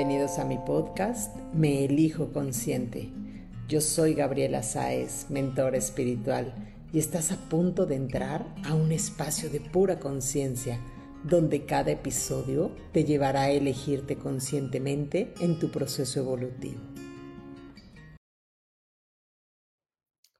Bienvenidos a mi podcast Me Elijo Consciente. Yo soy Gabriela Sáez, mentora espiritual, y estás a punto de entrar a un espacio de pura conciencia, donde cada episodio te llevará a elegirte conscientemente en tu proceso evolutivo.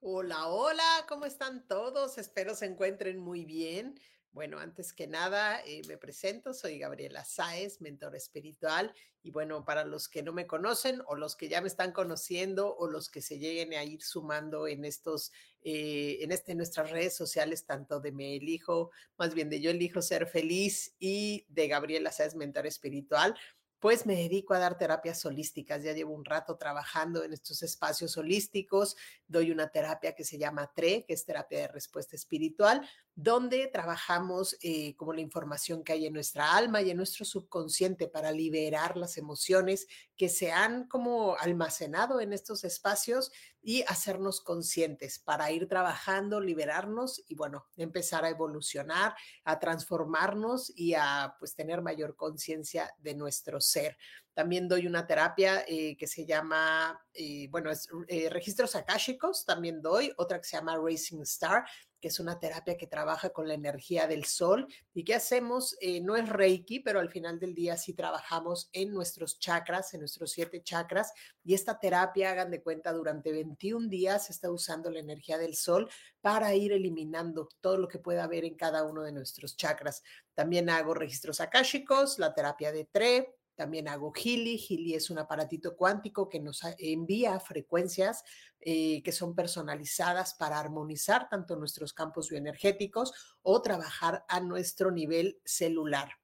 Hola, hola, ¿cómo están todos? Espero se encuentren muy bien. Bueno, antes que nada, eh, me presento, soy Gabriela Sáez, mentor espiritual, y bueno, para los que no me conocen o los que ya me están conociendo o los que se lleguen a ir sumando en estos, eh, en este, nuestras redes sociales, tanto de Me Elijo, más bien de Yo Elijo Ser Feliz y de Gabriela Sáez, mentor espiritual, pues me dedico a dar terapias holísticas. Ya llevo un rato trabajando en estos espacios holísticos. Doy una terapia que se llama TRE, que es terapia de respuesta espiritual, donde trabajamos eh, como la información que hay en nuestra alma y en nuestro subconsciente para liberar las emociones que se han como almacenado en estos espacios y hacernos conscientes para ir trabajando, liberarnos y bueno, empezar a evolucionar, a transformarnos y a pues tener mayor conciencia de nuestro ser. También doy una terapia eh, que se llama, eh, bueno, es, registros akáshicos, también doy, otra que se llama Racing Star, que es una terapia que trabaja con la energía del sol. ¿Y qué hacemos? Eh, no es Reiki, pero al final del día sí trabajamos en nuestros chakras, en nuestros siete chakras. Y esta terapia, hagan de cuenta, durante 21 días está usando la energía del sol para ir eliminando todo lo que pueda haber en cada uno de nuestros chakras. También hago registros akáshicos, la terapia de TRE, también hago Gili. Gili es un aparatito cuántico que nos envía frecuencias eh, que son personalizadas para armonizar tanto nuestros campos bioenergéticos o trabajar a nuestro nivel celular.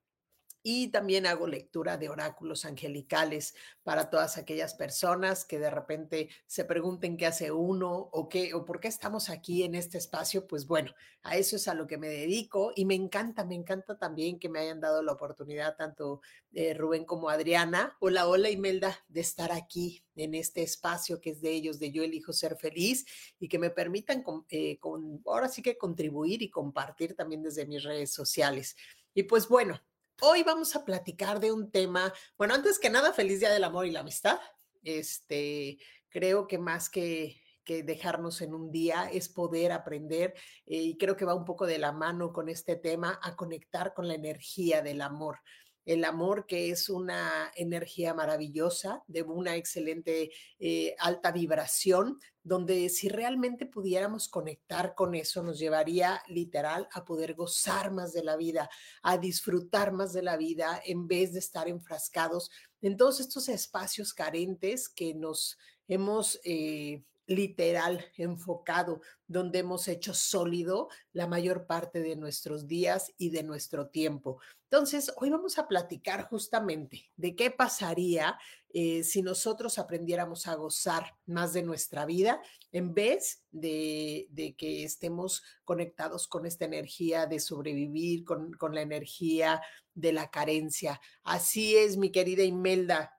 Y también hago lectura de oráculos angelicales para todas aquellas personas que de repente se pregunten qué hace uno o qué o por qué estamos aquí en este espacio. Pues bueno, a eso es a lo que me dedico y me encanta, me encanta también que me hayan dado la oportunidad tanto eh, Rubén como Adriana. Hola, hola Imelda, de estar aquí en este espacio que es de ellos, de Yo elijo ser feliz y que me permitan eh, con, ahora sí que contribuir y compartir también desde mis redes sociales. Y pues bueno, Hoy vamos a platicar de un tema, bueno, antes que nada, feliz día del amor y la amistad. Este, creo que más que, que dejarnos en un día es poder aprender eh, y creo que va un poco de la mano con este tema a conectar con la energía del amor el amor que es una energía maravillosa, de una excelente eh, alta vibración, donde si realmente pudiéramos conectar con eso, nos llevaría literal a poder gozar más de la vida, a disfrutar más de la vida en vez de estar enfrascados en todos estos espacios carentes que nos hemos eh, literal, enfocado, donde hemos hecho sólido la mayor parte de nuestros días y de nuestro tiempo. Entonces, hoy vamos a platicar justamente de qué pasaría eh, si nosotros aprendiéramos a gozar más de nuestra vida en vez de, que estemos conectados con esta energía de sobrevivir, con, con la energía de la carencia. Así es, mi querida Imelda.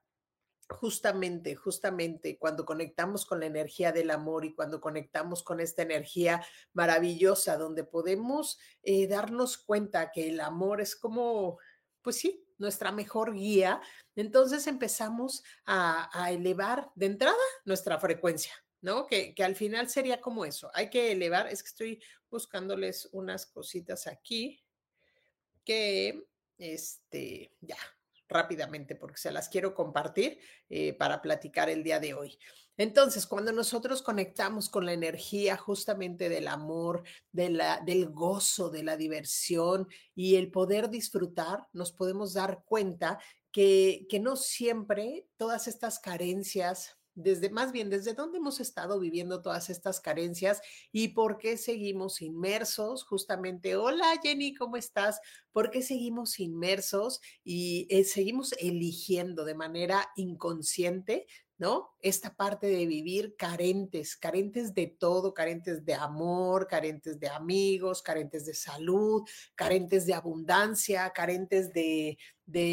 Justamente, justamente cuando conectamos con la energía del amor y cuando conectamos con esta energía maravillosa donde podemos eh, darnos cuenta que el amor es como, pues sí, nuestra mejor guía, entonces empezamos a, elevar de entrada nuestra frecuencia, ¿no? Que, que, al final sería como eso, hay que elevar, es que estoy buscándoles unas cositas aquí que, este, ya, rápidamente porque se las quiero compartir eh, para platicar el día de hoy. Entonces, cuando nosotros conectamos con la energía justamente del amor, de la, del gozo, de la diversión y el poder disfrutar, nos podemos dar cuenta que, que no siempre todas estas carencias desde más bien desde dónde hemos estado viviendo todas estas carencias y por qué seguimos inmersos justamente. Hola Jenny, ¿cómo estás? ¿Por qué seguimos inmersos y eh, seguimos eligiendo de manera inconsciente ¿no? Esta parte de vivir carentes, carentes de todo, carentes de amor, carentes de amigos, carentes de salud, carentes de abundancia, carentes de,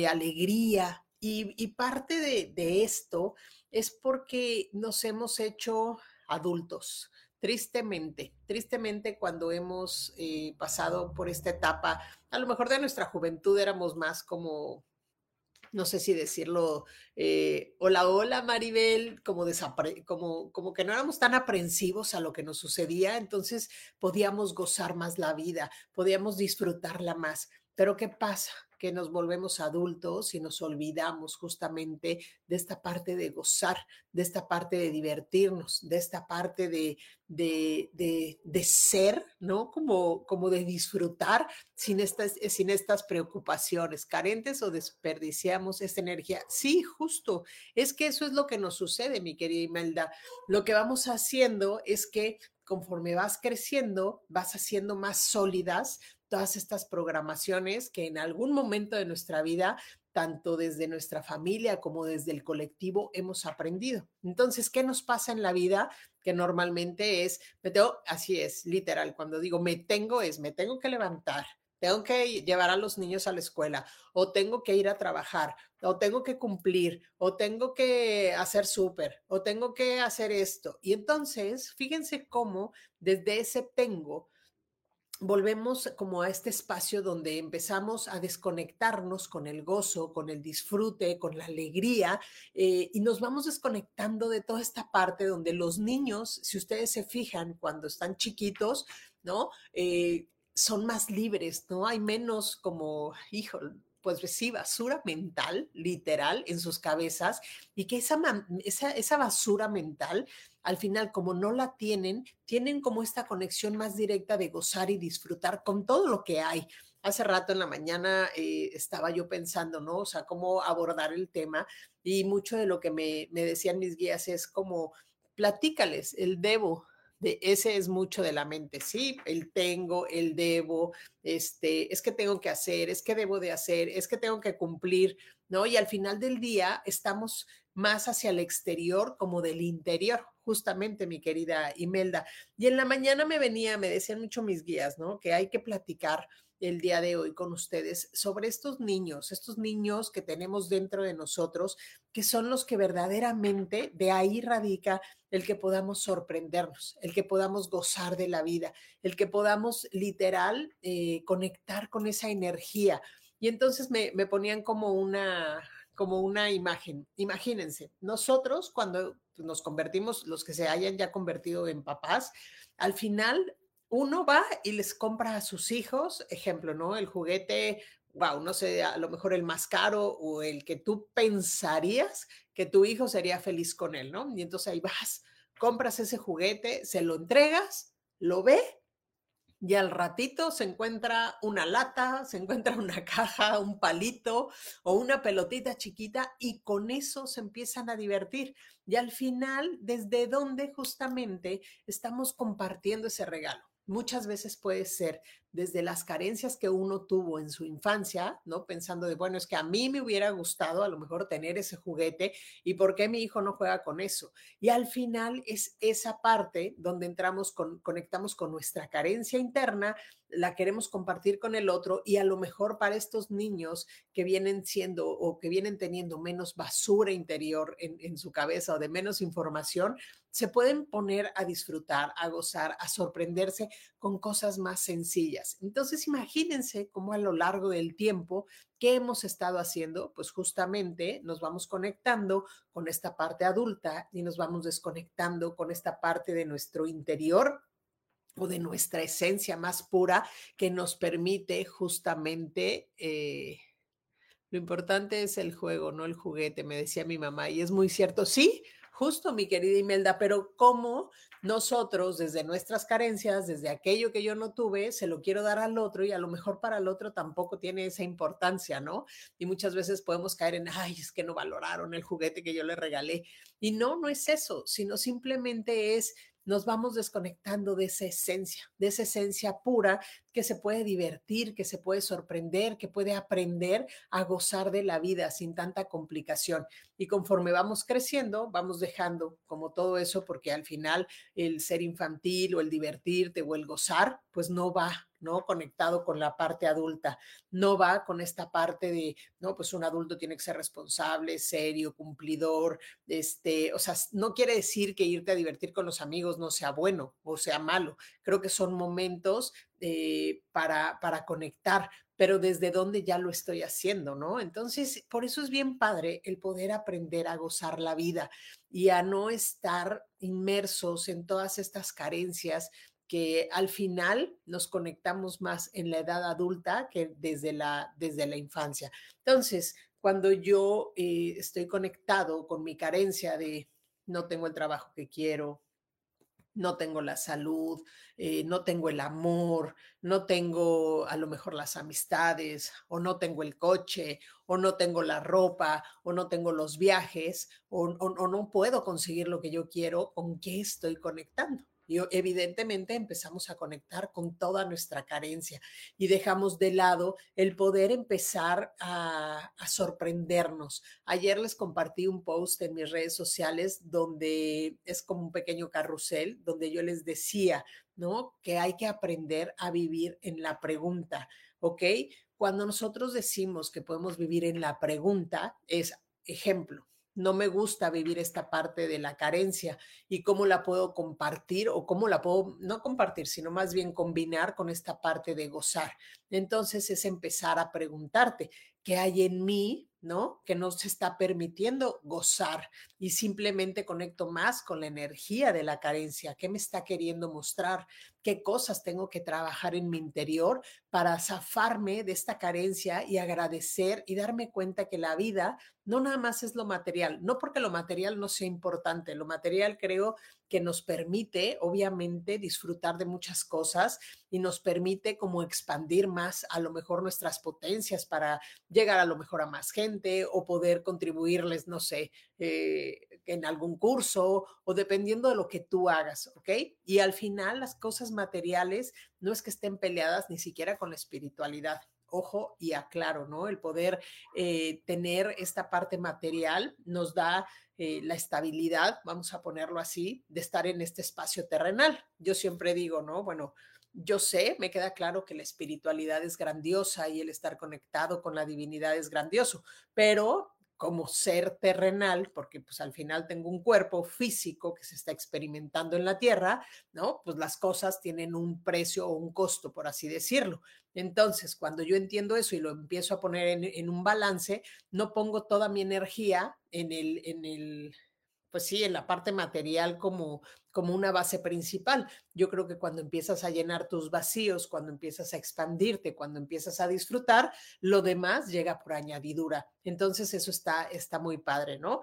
alegría. Y, parte de, esto es porque nos hemos hecho adultos. Tristemente, tristemente cuando hemos eh, pasado por esta etapa, a lo mejor de nuestra juventud éramos más como no sé si decirlo, eh, hola, hola Maribel, como, como, como que no éramos tan aprensivos a lo que nos sucedía, entonces podíamos gozar más la vida, podíamos disfrutarla más. Pero ¿qué pasa? Que nos volvemos adultos y nos olvidamos justamente de esta parte de gozar, de esta parte de divertirnos, de esta parte de, de, de, ser, ¿no? Como, como de disfrutar sin estas, sin estas preocupaciones, carentes o desperdiciamos esta energía. Sí, justo, es que eso es lo que nos sucede, mi querida Imelda. Lo que vamos haciendo es que conforme vas creciendo, vas haciendo más sólidas todas estas programaciones que en algún momento de nuestra vida, tanto desde nuestra familia como desde el colectivo, hemos aprendido. Entonces, ¿qué nos pasa en la vida? Que normalmente es, me tengo, así es, literal, cuando digo me tengo es, me tengo que levantar, tengo que llevar a los niños a la escuela, o tengo que ir a trabajar, o tengo que cumplir, o tengo que hacer súper, o tengo que hacer esto. Y entonces, fíjense cómo desde ese tengo, volvemos como a este espacio donde empezamos a desconectarnos con el gozo, con el disfrute, con la alegría, eh, y nos vamos desconectando de toda esta parte donde los niños, si ustedes se fijan, cuando están chiquitos, ¿no? Eh, son más libres, ¿no? Hay menos como, hijo, pues sí, basura mental, literal, en sus cabezas, y que esa, esa, esa basura mental al final, como no la tienen, tienen como esta conexión más directa de gozar y disfrutar con todo lo que hay. Hace rato en la mañana eh, estaba yo pensando, ¿no? O sea, cómo abordar el tema y mucho de lo que me, me decían mis guías es como, platícales, el debo, ese es mucho de la mente, sí, el tengo, el debo, este, es que tengo que hacer, es que debo de hacer, es que tengo que cumplir, ¿no? Y al final del día estamos más hacia el exterior como del interior, justamente, mi querida Imelda. Y en la mañana me venía, me decían mucho mis guías, ¿no? Que hay que platicar el día de hoy con ustedes sobre estos niños, estos niños que tenemos dentro de nosotros, que son los que verdaderamente de ahí radica el que podamos sorprendernos, el que podamos gozar de la vida, el que podamos literal eh, conectar con esa energía. Y entonces me, me ponían como una, como una imagen. Imagínense, nosotros cuando nos convertimos, los que se hayan ya convertido en papás, al final uno va y les compra a sus hijos, ejemplo, ¿no? El juguete, wow, no sé, a lo mejor el más caro o el que tú pensarías que tu hijo sería feliz con él, ¿no? Y entonces ahí vas, compras ese juguete, se lo entregas, lo ve y al ratito se encuentra una lata, se encuentra una caja, un palito o una pelotita chiquita y con eso se empiezan a divertir. Y al final, ¿desde dónde justamente estamos compartiendo ese regalo? Muchas veces puede ser desde las carencias que uno tuvo en su infancia, ¿no? Pensando de, bueno, es que a mí me hubiera gustado a lo mejor tener ese juguete y por qué mi hijo no juega con eso. Y al final es esa parte donde entramos con, conectamos con nuestra carencia interna, la queremos compartir con el otro y a lo mejor para estos niños que vienen siendo o que vienen teniendo menos basura interior en, en su cabeza o de menos información, se pueden poner a disfrutar, a gozar, a sorprenderse con cosas más sencillas. Entonces, imagínense cómo a lo largo del tiempo, ¿qué hemos estado haciendo? Pues justamente nos vamos conectando con esta parte adulta y nos vamos desconectando con esta parte de nuestro interior o de nuestra esencia más pura que nos permite justamente... Eh, lo importante es el juego, no el juguete, me decía mi mamá, y es muy cierto. Sí, Justo, mi querida Imelda, pero ¿cómo nosotros desde nuestras carencias, desde aquello que yo no tuve, se lo quiero dar al otro y a lo mejor para el otro tampoco tiene esa importancia, ¿no? Y muchas veces podemos caer en, ay, es que no valoraron el juguete que yo le regalé. Y no, no es eso, sino simplemente es nos vamos desconectando de esa esencia, de esa esencia pura que se puede divertir, que se puede sorprender, que puede aprender a gozar de la vida sin tanta complicación. Y conforme vamos creciendo, vamos dejando como todo eso, porque al final el ser infantil o el divertirte o el gozar, pues no va ¿no? Conectado con la parte adulta. No va con esta parte de, no, pues un adulto tiene que ser responsable, serio, cumplidor, este, o sea, no quiere decir que irte a divertir con los amigos no sea bueno o sea malo. Creo que son momentos eh, para, para conectar, pero desde dónde ya lo estoy haciendo, ¿no? Entonces, por eso es bien padre el poder aprender a gozar la vida y a no estar inmersos en todas estas carencias que al final nos conectamos más en la edad adulta que desde la, desde la infancia. Entonces, cuando yo eh, estoy conectado con mi carencia de no tengo el trabajo que quiero, no tengo la salud, eh, no tengo el amor, no tengo a lo mejor las amistades, o no tengo el coche, o no tengo la ropa, o no tengo los viajes, o, o no puedo conseguir lo que yo quiero, ¿con qué estoy conectando? Y evidentemente empezamos a conectar con toda nuestra carencia y dejamos de lado el poder empezar a, sorprendernos. Ayer les compartí un post en mis redes sociales donde es como un pequeño carrusel, donde yo les decía, ¿no? Que hay que aprender a vivir en la pregunta, ¿ok? Cuando nosotros decimos que podemos vivir en la pregunta, es ejemplo no me gusta vivir esta parte de la carencia y cómo la puedo compartir o cómo la puedo, no compartir, sino más bien combinar con esta parte de gozar. Entonces es empezar a preguntarte, ¿qué hay en mí ¿no? Que no se está permitiendo gozar y simplemente conecto más con la energía de la carencia. ¿Qué me está queriendo mostrar? ¿Qué cosas tengo que trabajar en mi interior para zafarme de esta carencia y agradecer y darme cuenta que la vida no nada más es lo material, no porque lo material no sea importante, lo material creo que nos permite, obviamente, disfrutar de muchas cosas y nos permite como expandir más a lo mejor nuestras potencias para llegar a lo mejor a más gente o poder contribuirles, no sé, eh, en algún curso o dependiendo de lo que tú hagas, ¿ok? Y al final las cosas materiales no es que estén peleadas ni siquiera con la espiritualidad ojo y aclaro, ¿no? El poder eh, tener esta parte material nos da eh, la estabilidad, vamos a ponerlo así, de estar en este espacio terrenal. Yo siempre digo, ¿no? Bueno, yo sé, me queda claro que la espiritualidad es grandiosa y el estar conectado con la divinidad es grandioso, pero como ser terrenal, porque pues al final tengo un cuerpo físico que se está experimentando en la Tierra, ¿no? Pues las cosas tienen un precio o un costo, por así decirlo. Entonces, cuando yo entiendo eso y lo empiezo a poner en, un balance, no pongo toda mi energía en el, en el, pues sí, en la parte material como, como una base principal. Yo creo que cuando empiezas a llenar tus vacíos, cuando empiezas a expandirte, cuando empiezas a disfrutar, lo demás llega por añadidura. Entonces eso está, está muy padre, ¿no?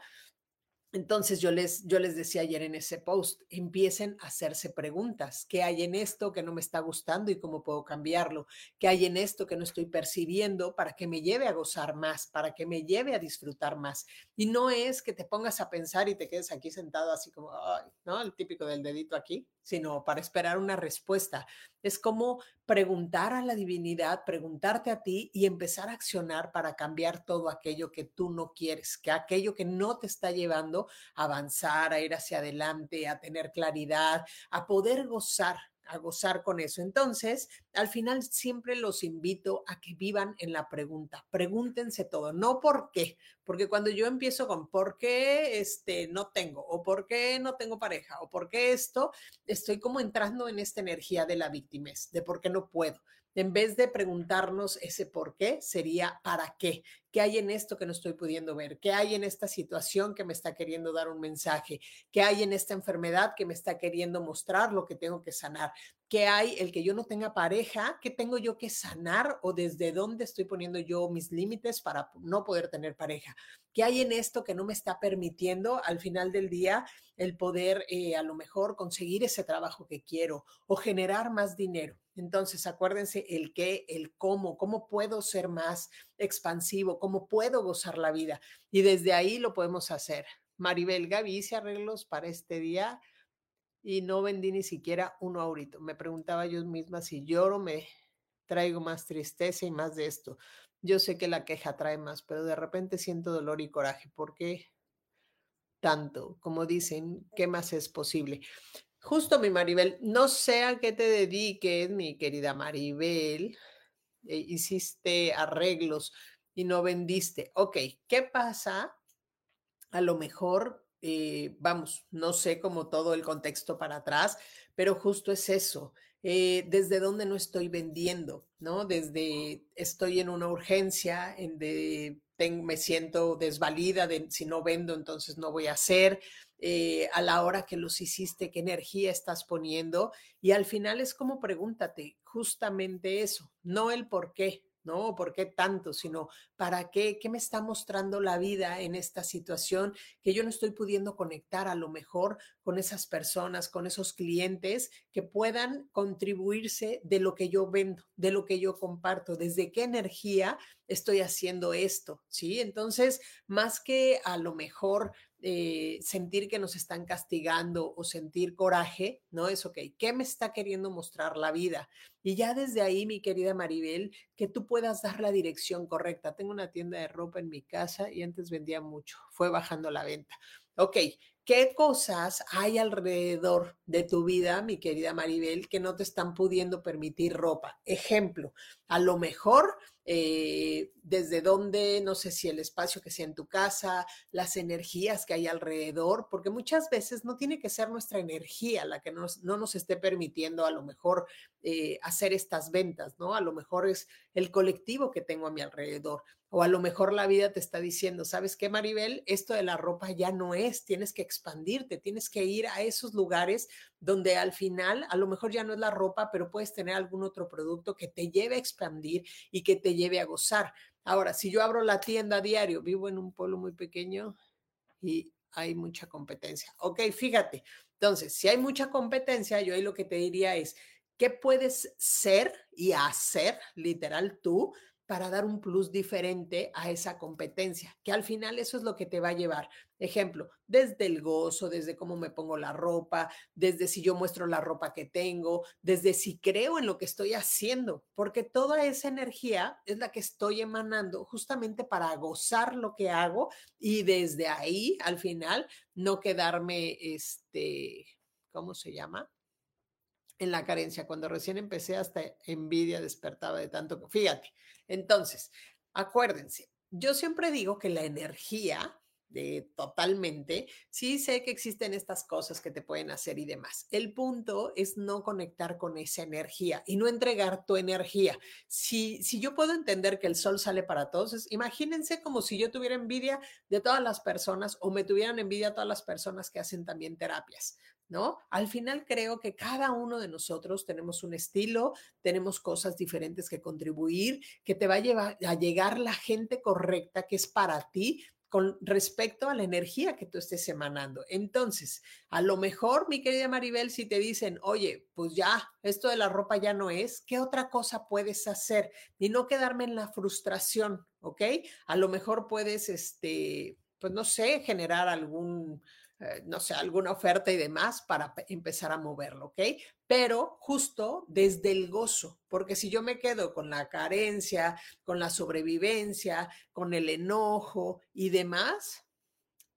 Entonces yo les, yo les decía ayer en ese post, empiecen a hacerse preguntas. ¿Qué hay en esto que no me está gustando y cómo puedo cambiarlo? ¿Qué hay en esto que no estoy percibiendo para que me lleve a gozar más, para que me lleve a disfrutar más? Y no es que te pongas a pensar y te quedes aquí sentado así como, ¿no? El típico del dedito aquí, sino para esperar una respuesta. Es como preguntar a la divinidad, preguntarte a ti y empezar a accionar para cambiar todo aquello que tú no quieres, que aquello que no te está llevando a avanzar, a ir hacia adelante, a tener claridad, a poder gozar a gozar con eso. Entonces, al final siempre los invito a que vivan en la pregunta. Pregúntense todo, no por qué, porque cuando yo empiezo con por qué este no tengo o por qué no tengo pareja o por qué esto, estoy como entrando en esta energía de la víctima, de por qué no puedo. En vez de preguntarnos ese por qué, sería para qué. ¿Qué hay en esto que no estoy pudiendo ver? ¿Qué hay en esta situación que me está queriendo dar un mensaje? ¿Qué hay en esta enfermedad que me está queriendo mostrar lo que tengo que sanar? Que hay el que yo no tenga pareja, qué tengo yo que sanar o desde dónde estoy poniendo yo mis límites para no poder tener pareja. ¿Qué hay en esto que no me está permitiendo al final del día el poder eh, a lo mejor conseguir ese trabajo que quiero o generar más dinero? Entonces, acuérdense el qué, el cómo, cómo puedo ser más expansivo, cómo puedo gozar la vida. Y desde ahí lo podemos hacer. Maribel Gaby hice arreglos para este día y no vendí ni siquiera uno ahorita. Me preguntaba yo misma si lloro me traigo más tristeza y más de esto. Yo sé que la queja trae más, pero de repente siento dolor y coraje. ¿Por qué tanto? Como dicen, ¿qué más es posible? Justo mi Maribel, no sé a qué te dediques, mi querida Maribel. Eh, hiciste arreglos y no vendiste. Ok, ¿qué pasa? A lo mejor eh, vamos, no sé cómo todo el contexto para atrás, pero justo es eso. Eh, desde dónde no estoy vendiendo, ¿no? Desde estoy en una urgencia, en de me siento desvalida de si no vendo, entonces no voy a hacer. Eh, a la hora que los hiciste, qué energía estás poniendo. Y al final es como pregúntate justamente eso, no el por qué, ¿no? ¿Por qué tanto? Sino, ¿para qué? ¿Qué me está mostrando la vida en esta situación que yo no estoy pudiendo conectar a lo mejor con esas personas, con esos clientes que puedan contribuirse de lo que yo vendo, de lo que yo comparto, desde qué energía estoy haciendo esto, ¿sí? Entonces, más que a lo mejor eh, sentir que nos están castigando o sentir coraje, ¿no? Es ok, ¿qué me está queriendo mostrar la vida? Y ya desde ahí, mi querida Maribel, que tú puedas dar la dirección correcta. Tengo una tienda de ropa en mi casa y antes vendía mucho, fue bajando la venta. Ok, ¿qué cosas hay alrededor de tu vida, mi querida Maribel, que no te están pudiendo permitir ropa? Ejemplo, a lo mejor eh, desde dónde, no sé si el espacio que sea en tu casa, las energías que hay alrededor, porque muchas veces no tiene que ser nuestra energía la que no nos esté permitiendo a lo mejor eh, hacer estas ventas, ¿no? A lo mejor es el colectivo que tengo a mi alrededor. O a lo mejor la vida te está diciendo, ¿sabes qué, Maribel? Esto de la ropa ya no es, tienes que expandirte, tienes que ir a esos lugares donde al final a lo mejor ya no es la ropa, pero puedes tener algún otro producto que te lleve a expandir y que te lleve a gozar. Ahora, si yo abro la tienda a diario, vivo en un pueblo muy pequeño y hay mucha competencia. Ok, fíjate. Entonces, si hay mucha competencia, yo ahí lo que te diría es, ¿qué puedes ser y hacer, literal tú, para dar un plus diferente a esa competencia, que al final eso es lo que te va a llevar. Ejemplo, desde el gozo, desde cómo me pongo la ropa, desde si yo muestro la ropa que tengo, desde si creo en lo que estoy haciendo, porque toda esa energía es la que estoy emanando justamente para gozar lo que hago y desde ahí, al final, no quedarme, este, ¿cómo se llama? En la carencia. Cuando recién empecé, hasta envidia despertaba de tanto. Fíjate, entonces, acuérdense, yo siempre digo que la energía de totalmente, sí sé que existen estas cosas que te pueden hacer y demás. El punto es no conectar con esa energía y no entregar tu energía. Si, si yo puedo entender que el sol sale para todos, imagínense como si yo tuviera envidia de todas las personas o me tuvieran envidia todas las personas que hacen también terapias. ¿No? Al final creo que cada uno de nosotros tenemos un estilo, tenemos cosas diferentes que contribuir, que te va a llevar a llegar la gente correcta que es para ti con respecto a la energía que tú estés emanando. Entonces, a lo mejor, mi querida Maribel, si te dicen, oye, pues ya, esto de la ropa ya no es, ¿qué otra cosa puedes hacer? Y no quedarme en la frustración, ¿ok? A lo mejor puedes, este, pues no sé, generar algún eh, no sé, alguna oferta y demás para empezar a moverlo, ¿ok? Pero justo desde el gozo, porque si yo me quedo con la carencia, con la sobrevivencia, con el enojo y demás,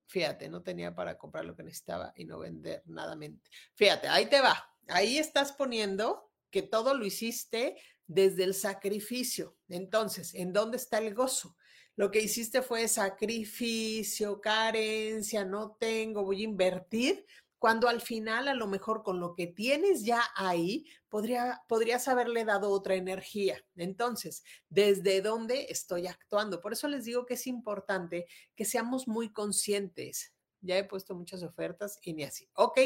fíjate, no tenía para comprar lo que necesitaba y no vender nada. Fíjate, ahí te va, ahí estás poniendo que todo lo hiciste desde el sacrificio. Entonces, ¿en dónde está el gozo? Lo que hiciste fue sacrificio, carencia, no tengo, voy a invertir, cuando al final a lo mejor con lo que tienes ya ahí podría, podrías haberle dado otra energía. Entonces, ¿desde dónde estoy actuando? Por eso les digo que es importante que seamos muy conscientes. Ya he puesto muchas ofertas y ni así. Ok,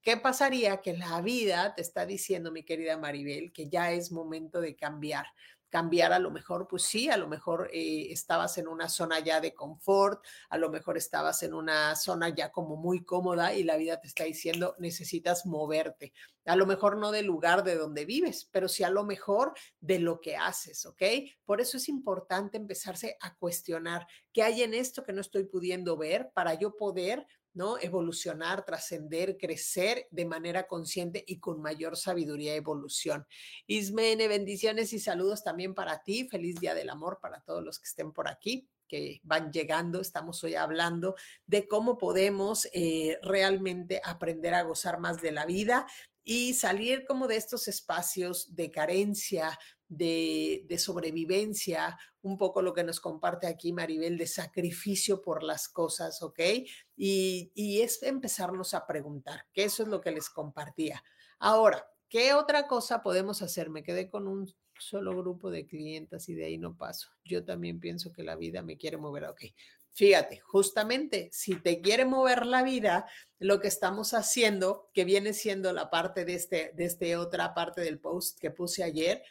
¿Qué pasaría que la vida te está diciendo, mi querida Maribel, que ya es momento de cambiar? Cambiar a lo mejor, pues sí, a lo mejor eh, estabas en una zona ya de confort, a lo mejor estabas en una zona ya como muy cómoda y la vida te está diciendo necesitas moverte. A lo mejor no del lugar de donde vives, pero sí a lo mejor de lo que haces, ¿ok? Por eso es importante empezarse a cuestionar qué hay en esto que no estoy pudiendo ver para yo poder ¿no? Evolucionar, trascender, crecer de manera consciente y con mayor sabiduría y evolución. Ismene, bendiciones y saludos también para ti. Feliz Día del Amor para todos los que estén por aquí que van llegando. Estamos hoy hablando de cómo podemos eh, realmente aprender a gozar más de la vida y salir como de estos espacios de carencia, de, sobrevivencia, un poco lo que nos comparte aquí Maribel, de sacrificio por las cosas, ¿ok? Y, y es empezarnos a preguntar, que eso es lo que les compartía. Ahora, ¿qué otra cosa podemos hacer? Me quedé con un solo grupo de clientes y de ahí no paso. Yo también pienso que la vida me quiere mover, ok. Fíjate, justamente si te quiere mover la vida, lo que estamos haciendo, que viene siendo la parte de este, de este otra parte del post que puse ayer,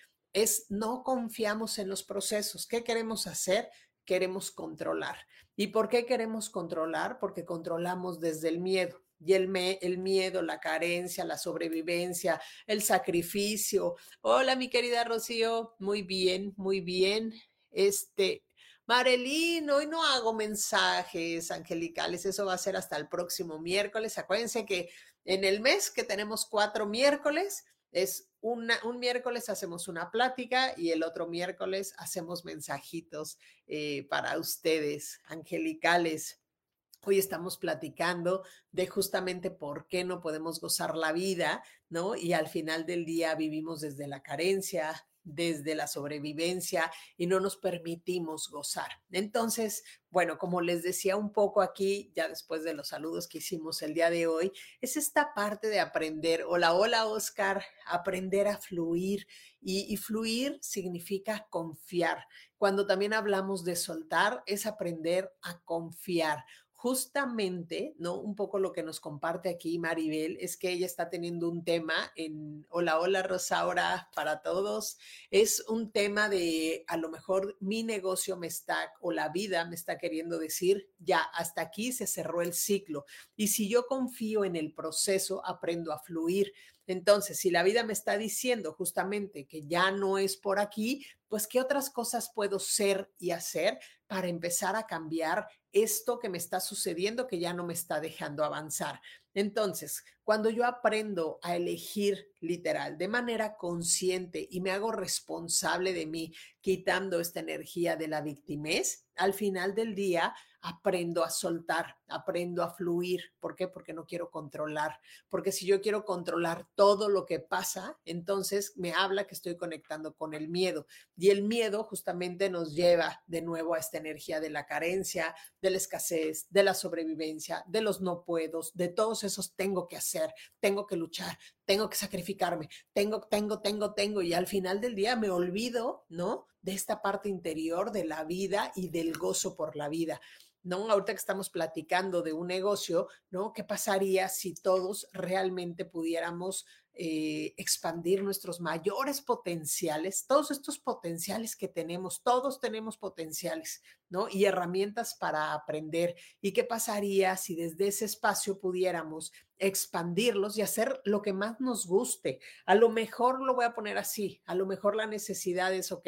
es no confiamos en los procesos. ¿Qué queremos hacer? Queremos controlar. ¿Y por qué queremos controlar? Porque controlamos desde el miedo. Y el, el miedo, la carencia, la sobrevivencia, el sacrificio. Hola, mi querida Rocío. Muy bien, muy bien. Este, Marelín, hoy no hago mensajes angelicales, eso va a ser hasta el próximo miércoles. Acuérdense que en el mes que tenemos cuatro miércoles, es un miércoles hacemos una plática y el otro miércoles hacemos mensajitos eh, para ustedes, angelicales. Hoy estamos platicando de justamente por qué no podemos gozar la vida, ¿no? Y al final del día vivimos desde la carencia, desde la sobrevivencia y no nos permitimos gozar. Entonces, bueno, como les decía un poco aquí, ya después de los saludos que hicimos el día de hoy, es esta parte de aprender. Hola, hola Oscar, aprender a fluir. Y, y fluir significa confiar. Cuando también hablamos de soltar, es aprender a confiar justamente, ¿no? Un poco lo que nos comparte aquí Maribel es que ella está teniendo un tema en Hola, hola Rosaura para todos. Es un tema de a lo mejor mi negocio me está o la vida me está queriendo decir, ya, hasta aquí se cerró el ciclo. Y si yo confío en el proceso, aprendo a fluir. Entonces, si la vida me está diciendo justamente que ya no es por aquí, pues qué otras cosas puedo ser y hacer para empezar a cambiar esto que me está sucediendo que ya no me está dejando avanzar. Entonces, cuando yo aprendo a elegir literal de manera consciente y me hago responsable de mí, quitando esta energía de la victimez, al final del día aprendo a soltar, aprendo a fluir. ¿Por qué? Porque no quiero controlar. Porque si yo quiero controlar todo lo que pasa, entonces me habla que estoy conectando con el miedo. Y el miedo justamente nos lleva de nuevo a esta energía de la carencia, de la escasez, de la sobrevivencia, de los no puedos, de todos esos tengo que hacer, tengo que luchar, tengo que sacrificarme, tengo, tengo, tengo, tengo. Y al final del día me olvido, ¿no? De esta parte interior de la vida y del gozo por la vida. ¿No? Ahorita que estamos platicando de un negocio, ¿no? ¿Qué pasaría si todos realmente pudiéramos eh, expandir nuestros mayores potenciales, todos estos potenciales que tenemos, todos tenemos potenciales, ¿no? Y herramientas para aprender. ¿Y qué pasaría si desde ese espacio pudiéramos expandirlos y hacer lo que más nos guste? A lo mejor lo voy a poner así, a lo mejor la necesidad es, ok,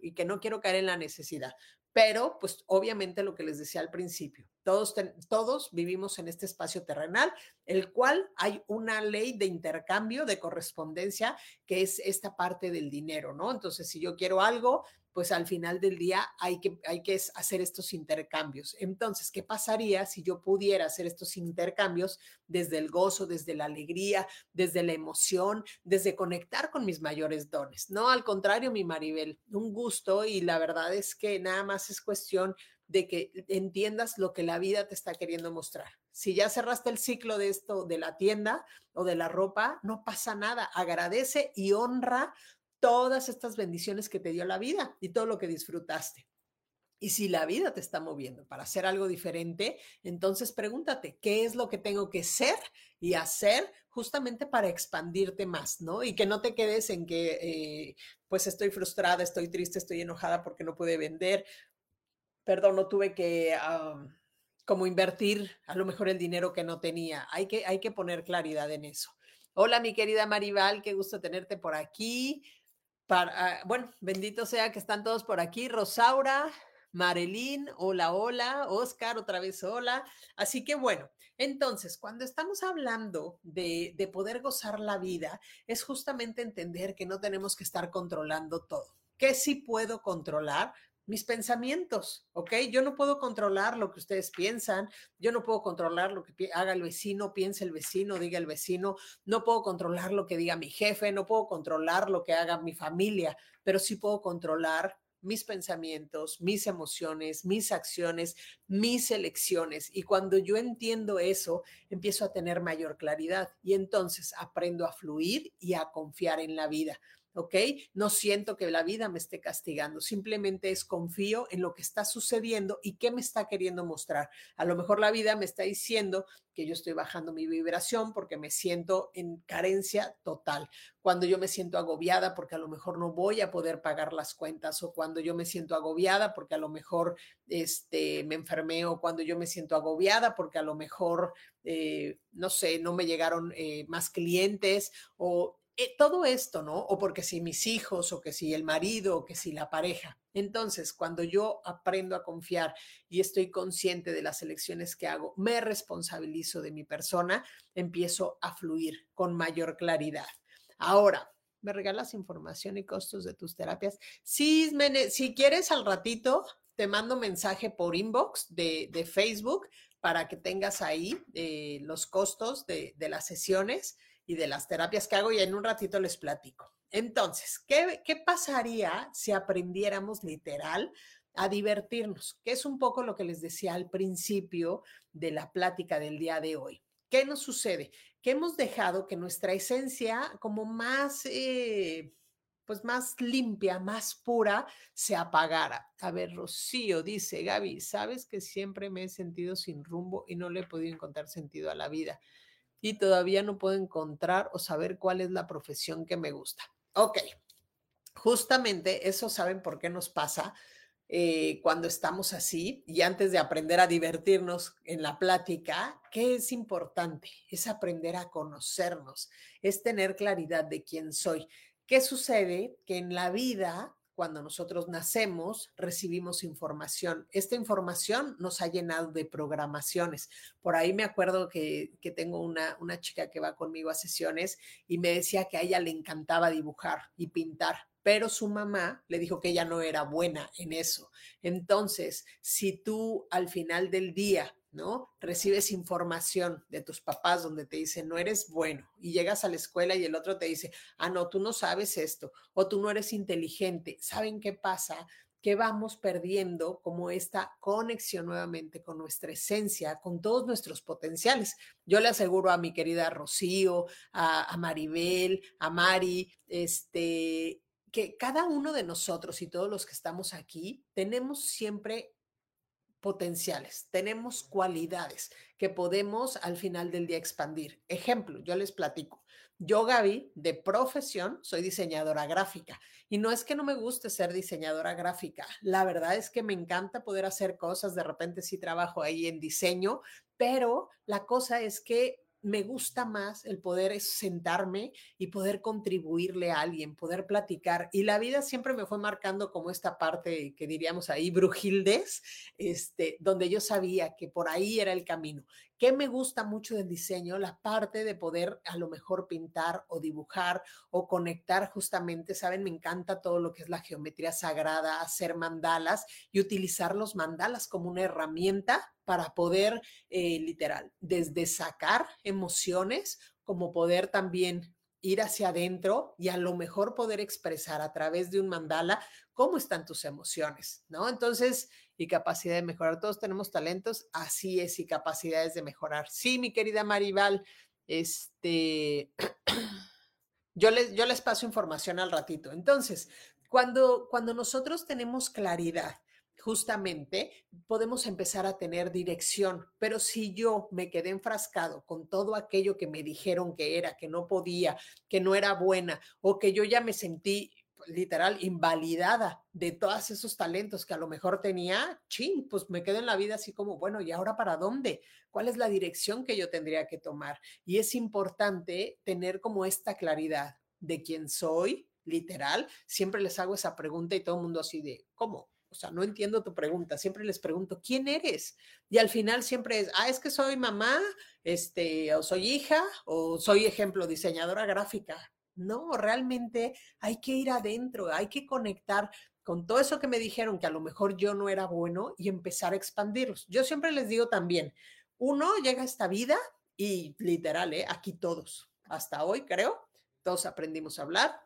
y que no quiero caer en la necesidad, pero pues obviamente lo que les decía al principio, todos, todos vivimos en este espacio terrenal, el cual hay una ley de intercambio, de correspondencia, que es esta parte del dinero, ¿no? Entonces, si yo quiero algo, pues al final del día hay que, hay que hacer estos intercambios. Entonces, ¿qué pasaría si yo pudiera hacer estos intercambios desde el gozo, desde la alegría, desde la emoción, desde conectar con mis mayores dones? No, al contrario, mi Maribel, un gusto y la verdad es que nada más es cuestión de que entiendas lo que la vida te está queriendo mostrar. Si ya cerraste el ciclo de esto, de la tienda o de la ropa, no pasa nada. Agradece y honra todas estas bendiciones que te dio la vida y todo lo que disfrutaste. Y si la vida te está moviendo para hacer algo diferente, entonces pregúntate, ¿qué es lo que tengo que ser y hacer justamente para expandirte más, ¿no? Y que no te quedes en que, eh, pues estoy frustrada, estoy triste, estoy enojada porque no pude vender, perdón, no tuve que... como invertir a lo mejor el dinero que no tenía. Hay que, hay que poner claridad en eso. Hola, mi querida Maribal, qué gusto tenerte por aquí. Para, ah, bueno, bendito sea que están todos por aquí. Rosaura, Marilyn, hola, hola, Oscar, otra vez hola. Así que bueno, entonces, cuando estamos hablando de, de poder gozar la vida, es justamente entender que no tenemos que estar controlando todo. ¿Qué sí puedo controlar? Mis pensamientos, ¿ok? Yo no puedo controlar lo que ustedes piensan, yo no puedo controlar lo que haga el vecino, piense el vecino, diga el vecino, no puedo controlar lo que diga mi jefe, no puedo controlar lo que haga mi familia, pero sí puedo controlar mis pensamientos, mis emociones, mis acciones, mis elecciones. Y cuando yo entiendo eso, empiezo a tener mayor claridad y entonces aprendo a fluir y a confiar en la vida. ¿Ok? No siento que la vida me esté castigando, simplemente es confío en lo que está sucediendo y qué me está queriendo mostrar. A lo mejor la vida me está diciendo que yo estoy bajando mi vibración porque me siento en carencia total. Cuando yo me siento agobiada porque a lo mejor no voy a poder pagar las cuentas o cuando yo me siento agobiada porque a lo mejor este, me enfermé o cuando yo me siento agobiada porque a lo mejor, eh, no sé, no me llegaron eh, más clientes o eh, todo esto, ¿no? O porque si mis hijos, o que si el marido, o que si la pareja. Entonces, cuando yo aprendo a confiar y estoy consciente de las elecciones que hago, me responsabilizo de mi persona, empiezo a fluir con mayor claridad. Ahora, ¿me regalas información y costos de tus terapias? Sí, si quieres al ratito, te mando mensaje por inbox de, Facebook para que tengas ahí eh, los costos de, de las sesiones y de las terapias que hago y en un ratito les platico. Entonces, ¿qué, pasaría si aprendiéramos literal a divertirnos? Que es un poco lo que les decía al principio de la plática del día de hoy. ¿Qué nos sucede? Que hemos dejado que nuestra esencia como más... Eh, pues más limpia, más pura, se apagara. A ver, Rocío dice, Gaby, sabes que siempre me he sentido sin rumbo y no le he podido encontrar sentido a la vida y todavía no puedo encontrar o saber cuál es la profesión que me gusta. Ok, justamente eso saben por qué nos pasa eh, cuando estamos así y antes de aprender a divertirnos en la plática, ¿qué es importante? Es aprender a conocernos, es tener claridad de quién soy. ¿Qué sucede? Que en la vida cuando nosotros nacemos, recibimos información. Esta información nos ha llenado de programaciones. Por ahí me acuerdo que, tengo una, una chica que va conmigo a sesiones y me decía que a ella le encantaba dibujar y pintar, pero su mamá le dijo que ella no era buena en eso. Entonces, si tú al final del día ¿no? Recibes información de tus papás donde te dicen, no eres bueno, y llegas a la escuela y el otro te dice, ah, no, tú no sabes esto, o tú no eres inteligente. ¿Saben qué pasa? Que vamos perdiendo como esta conexión nuevamente con nuestra esencia, con todos nuestros potenciales. Yo le aseguro a mi querida Rocío, a, a Maribel, a Mari, este, que cada uno de nosotros y todos los que estamos aquí tenemos siempre potenciales, tenemos cualidades que podemos al final del día expandir. Ejemplo, yo les platico. Yo, Gaby, de profesión, soy diseñadora gráfica. Y no es que no me guste ser diseñadora gráfica. La verdad es que me encanta poder hacer cosas. De repente sí trabajo ahí en diseño, pero la cosa es que me gusta más el poder sentarme y poder contribuirle a alguien, poder platicar. Y la vida siempre me fue marcando como esta parte que diríamos ahí, brujildes, este, donde yo sabía que por ahí era el camino. ¿Qué me gusta mucho del diseño? La parte de poder a lo mejor pintar o dibujar o conectar justamente, ¿saben? Me encanta todo lo que es la geometría sagrada, hacer mandalas y utilizar los mandalas como una herramienta para poder, eh, literal, desde sacar emociones, como poder también ir hacia adentro y a lo mejor poder expresar a través de un mandala cómo están tus emociones, ¿no? Entonces, y capacidad de mejorar. Todos tenemos talentos, así es, y capacidades de mejorar. Sí, mi querida Maribal, este, yo les, yo les paso información al ratito. Entonces, cuando, cuando nosotros tenemos claridad justamente podemos empezar a tener dirección. Pero si yo me quedé enfrascado con todo aquello que me dijeron que era, que no podía, que no era buena, o que yo ya me sentí literal invalidada de todos esos talentos que a lo mejor tenía, chin, pues me quedo en la vida así como, bueno, ¿y ahora para dónde? ¿Cuál es la dirección que yo tendría que tomar? Y es importante tener como esta claridad de quién soy, literal. Siempre les hago esa pregunta y todo el mundo así de, ¿cómo? O sea, no entiendo tu pregunta. Siempre les pregunto, ¿quién eres? Y al final siempre es, ah, es que soy mamá, este, o soy hija, o soy ejemplo, diseñadora gráfica. No, realmente hay que ir adentro, hay que conectar con todo eso que me dijeron que a lo mejor yo no era bueno y empezar a expandirlos. Yo siempre les digo también, uno llega a esta vida y literal, ¿eh? aquí todos, hasta hoy creo, todos aprendimos a hablar,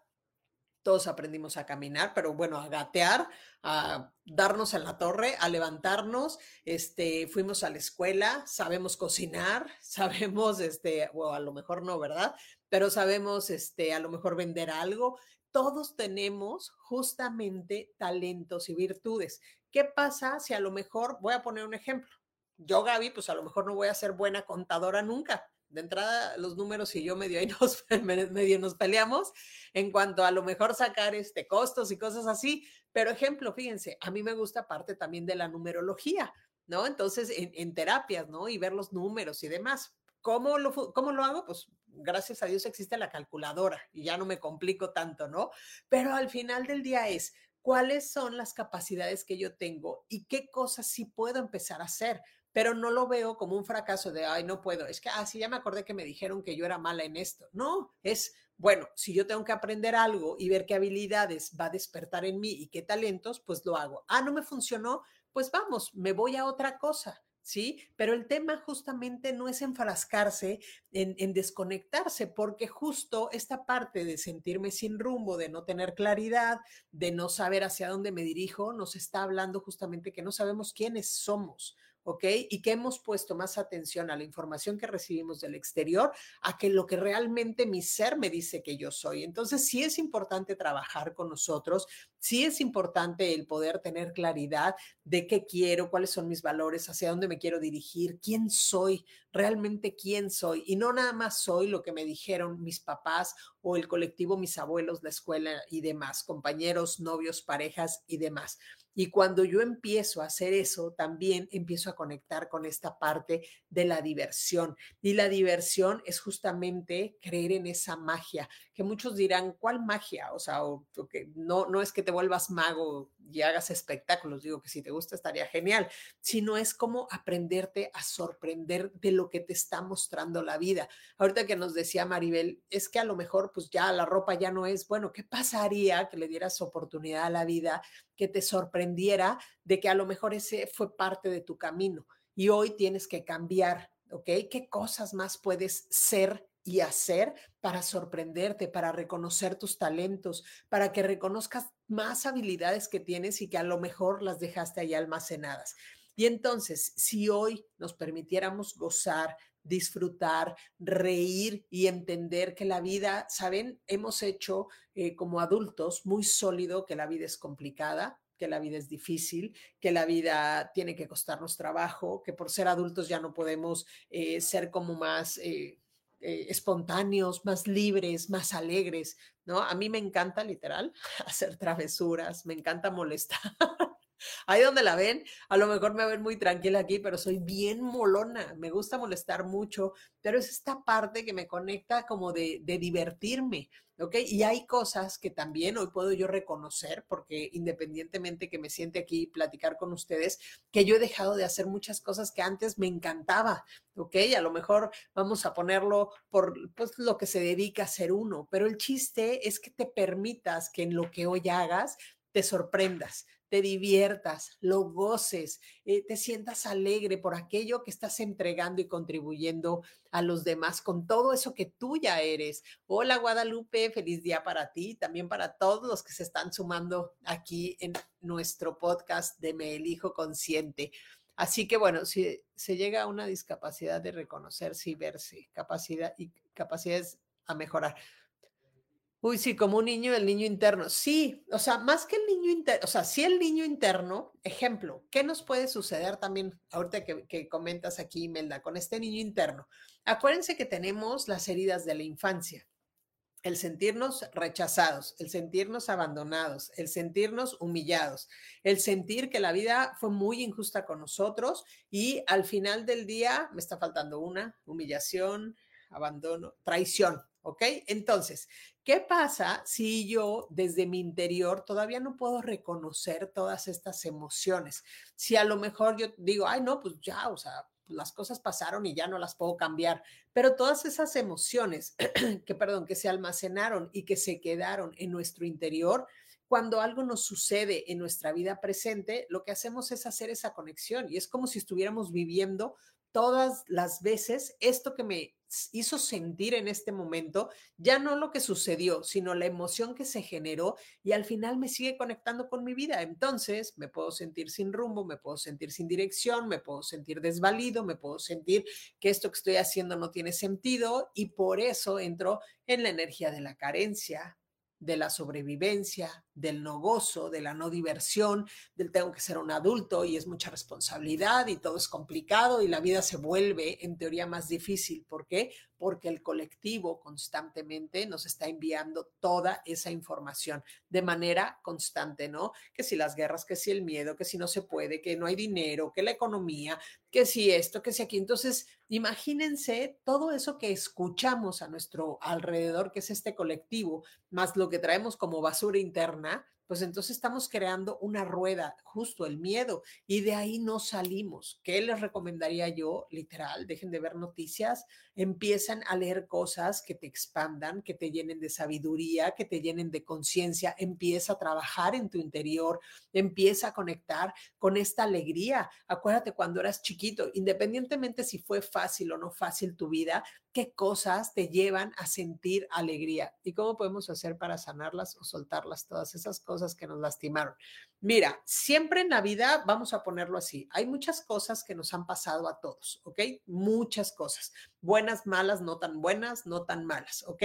todos aprendimos a caminar, pero bueno, a gatear, a darnos en la torre, a levantarnos, este, fuimos a la escuela, sabemos cocinar, sabemos, este, o a lo mejor no, ¿verdad? Pero sabemos, este, a lo mejor vender algo. Todos tenemos justamente talentos y virtudes. ¿Qué pasa si a lo mejor, voy a poner un ejemplo, yo, Gaby, pues a lo mejor no voy a ser buena contadora nunca, de entrada los números y yo medio ahí nos, medio nos peleamos en cuanto a lo mejor sacar este costos y cosas así. Pero ejemplo, fíjense, a mí me gusta parte también de la numerología, ¿no? Entonces, en, terapias, ¿no? Y ver los números y demás. ¿Cómo lo, ¿Cómo lo hago? Pues gracias a Dios existe la calculadora y ya no me complico tanto, ¿no? Pero al final del día es, ¿cuáles son las capacidades que yo tengo y qué cosas sí puedo empezar a hacer? pero no lo veo como un fracaso de, ay, no puedo. Es que, ah, ya me acordé que me dijeron que yo era mala en esto. No, es, bueno, si yo tengo que aprender algo y ver qué habilidades va a despertar en mí y qué talentos, pues lo hago. Ah, no me funcionó, pues vamos, me voy a otra cosa. ¿Sí? Pero el tema justamente no es enfrascarse en, en, desconectarse, porque justo esta parte de sentirme sin rumbo, de no tener claridad, de no saber hacia dónde me dirijo, nos está hablando justamente que no sabemos quiénes somos. ¿Ok? Y que hemos puesto más atención a la información que recibimos del exterior, a que lo que realmente mi ser me dice que yo soy. Entonces, sí es importante trabajar con nosotros, sí es importante el poder tener claridad de qué quiero, cuáles son mis valores, hacia dónde me quiero dirigir, quién soy, realmente quién soy. Y no nada más soy lo que me dijeron mis papás o el colectivo, mis abuelos, la escuela y demás, compañeros, novios, parejas y demás. Y cuando yo empiezo a hacer eso, también empiezo a conectar con esta parte de la diversión. Y la diversión es justamente creer en esa magia, que muchos dirán, ¿cuál magia? O sea, que no, no es que te vuelvas mago y hagas espectáculos, digo que si te gusta estaría genial, sino es como aprenderte a sorprender de lo que te está mostrando la vida. Ahorita que nos decía Maribel, es que a lo mejor pues ya la ropa ya no es, bueno, ¿qué pasaría que le dieras oportunidad a la vida, que te sorprendiera de que a lo mejor ese fue parte de tu camino y hoy tienes que cambiar, ¿ok? ¿Qué cosas más puedes ser? y hacer para sorprenderte, para reconocer tus talentos, para que reconozcas más habilidades que tienes y que a lo mejor las dejaste ahí almacenadas. Y entonces, si hoy nos permitiéramos gozar, disfrutar, reír y entender que la vida, ¿saben? Hemos hecho eh, como adultos muy sólido que la vida es complicada, que la vida es difícil, que la vida tiene que costarnos trabajo, que por ser adultos ya no podemos eh, ser como más... Eh, espontáneos, más libres, más alegres, ¿no? A mí me encanta literal hacer travesuras, me encanta molestar. Ahí donde la ven, a lo mejor me ven muy tranquila aquí, pero soy bien molona, me gusta molestar mucho, pero es esta parte que me conecta como de, de divertirme, ¿ok? Y hay cosas que también hoy puedo yo reconocer, porque independientemente que me siente aquí platicar con ustedes, que yo he dejado de hacer muchas cosas que antes me encantaba, ¿ok? A lo mejor vamos a ponerlo por pues, lo que se dedica a ser uno, pero el chiste es que te permitas que en lo que hoy hagas te sorprendas, te diviertas, lo goces, eh, te sientas alegre por aquello que estás entregando y contribuyendo a los demás con todo eso que tú ya eres. Hola Guadalupe, feliz día para ti, también para todos los que se están sumando aquí en nuestro podcast de Me Elijo Consciente. Así que bueno, si se llega a una discapacidad de reconocerse y verse, capacidad y capacidades a mejorar. Uy, sí, como un niño, el niño interno. Sí, o sea, más que el niño interno, o sea, sí el niño interno, ejemplo, ¿qué nos puede suceder también ahorita que, que comentas aquí, Melda, con este niño interno? Acuérdense que tenemos las heridas de la infancia el sentirnos rechazados, el sentirnos abandonados, el sentirnos humillados, el sentir que la vida fue muy injusta con nosotros y al final del día me está faltando una, humillación, abandono, traición, ¿ok? Entonces, ¿qué pasa si yo desde mi interior todavía no puedo reconocer todas estas emociones? Si a lo mejor yo digo, ay, no, pues ya, o sea, las cosas pasaron y ya no las puedo cambiar, pero todas esas emociones que, perdón, que se almacenaron y que se quedaron en nuestro interior, cuando algo nos sucede en nuestra vida presente, lo que hacemos es hacer esa conexión y es como si estuviéramos viviendo todas las veces esto que me hizo sentir en este momento, ya no lo que sucedió, sino la emoción que se generó y al final me sigue conectando con mi vida. Entonces me puedo sentir sin rumbo, me puedo sentir sin dirección, me puedo sentir desvalido, me puedo sentir que esto que estoy haciendo no tiene sentido y por eso entro en la energía de la carencia, de la sobrevivencia, del no gozo, de la no diversión, del tengo que ser un adulto y es mucha responsabilidad y todo es complicado y la vida se vuelve en teoría más difícil. ¿Por qué? Porque el colectivo constantemente nos está enviando toda esa información de manera constante, ¿no? Que si las guerras, que si el miedo, que si no se puede, que no hay dinero, que la economía, que si esto, que si aquí. Entonces, imagínense todo eso que escuchamos a nuestro alrededor, que es este colectivo, más lo que traemos como basura interna pues entonces estamos creando una rueda, justo el miedo, y de ahí no salimos. ¿Qué les recomendaría yo? Literal, dejen de ver noticias, empiezan a leer cosas que te expandan, que te llenen de sabiduría, que te llenen de conciencia, empieza a trabajar en tu interior, empieza a conectar con esta alegría. Acuérdate cuando eras chiquito, independientemente si fue fácil o no fácil tu vida, qué cosas te llevan a sentir alegría y cómo podemos hacer para sanarlas o soltarlas, todas esas cosas que nos lastimaron. Mira, siempre en la vida, vamos a ponerlo así, hay muchas cosas que nos han pasado a todos, ¿ok? Muchas cosas, buenas, malas, no tan buenas, no tan malas, ¿ok?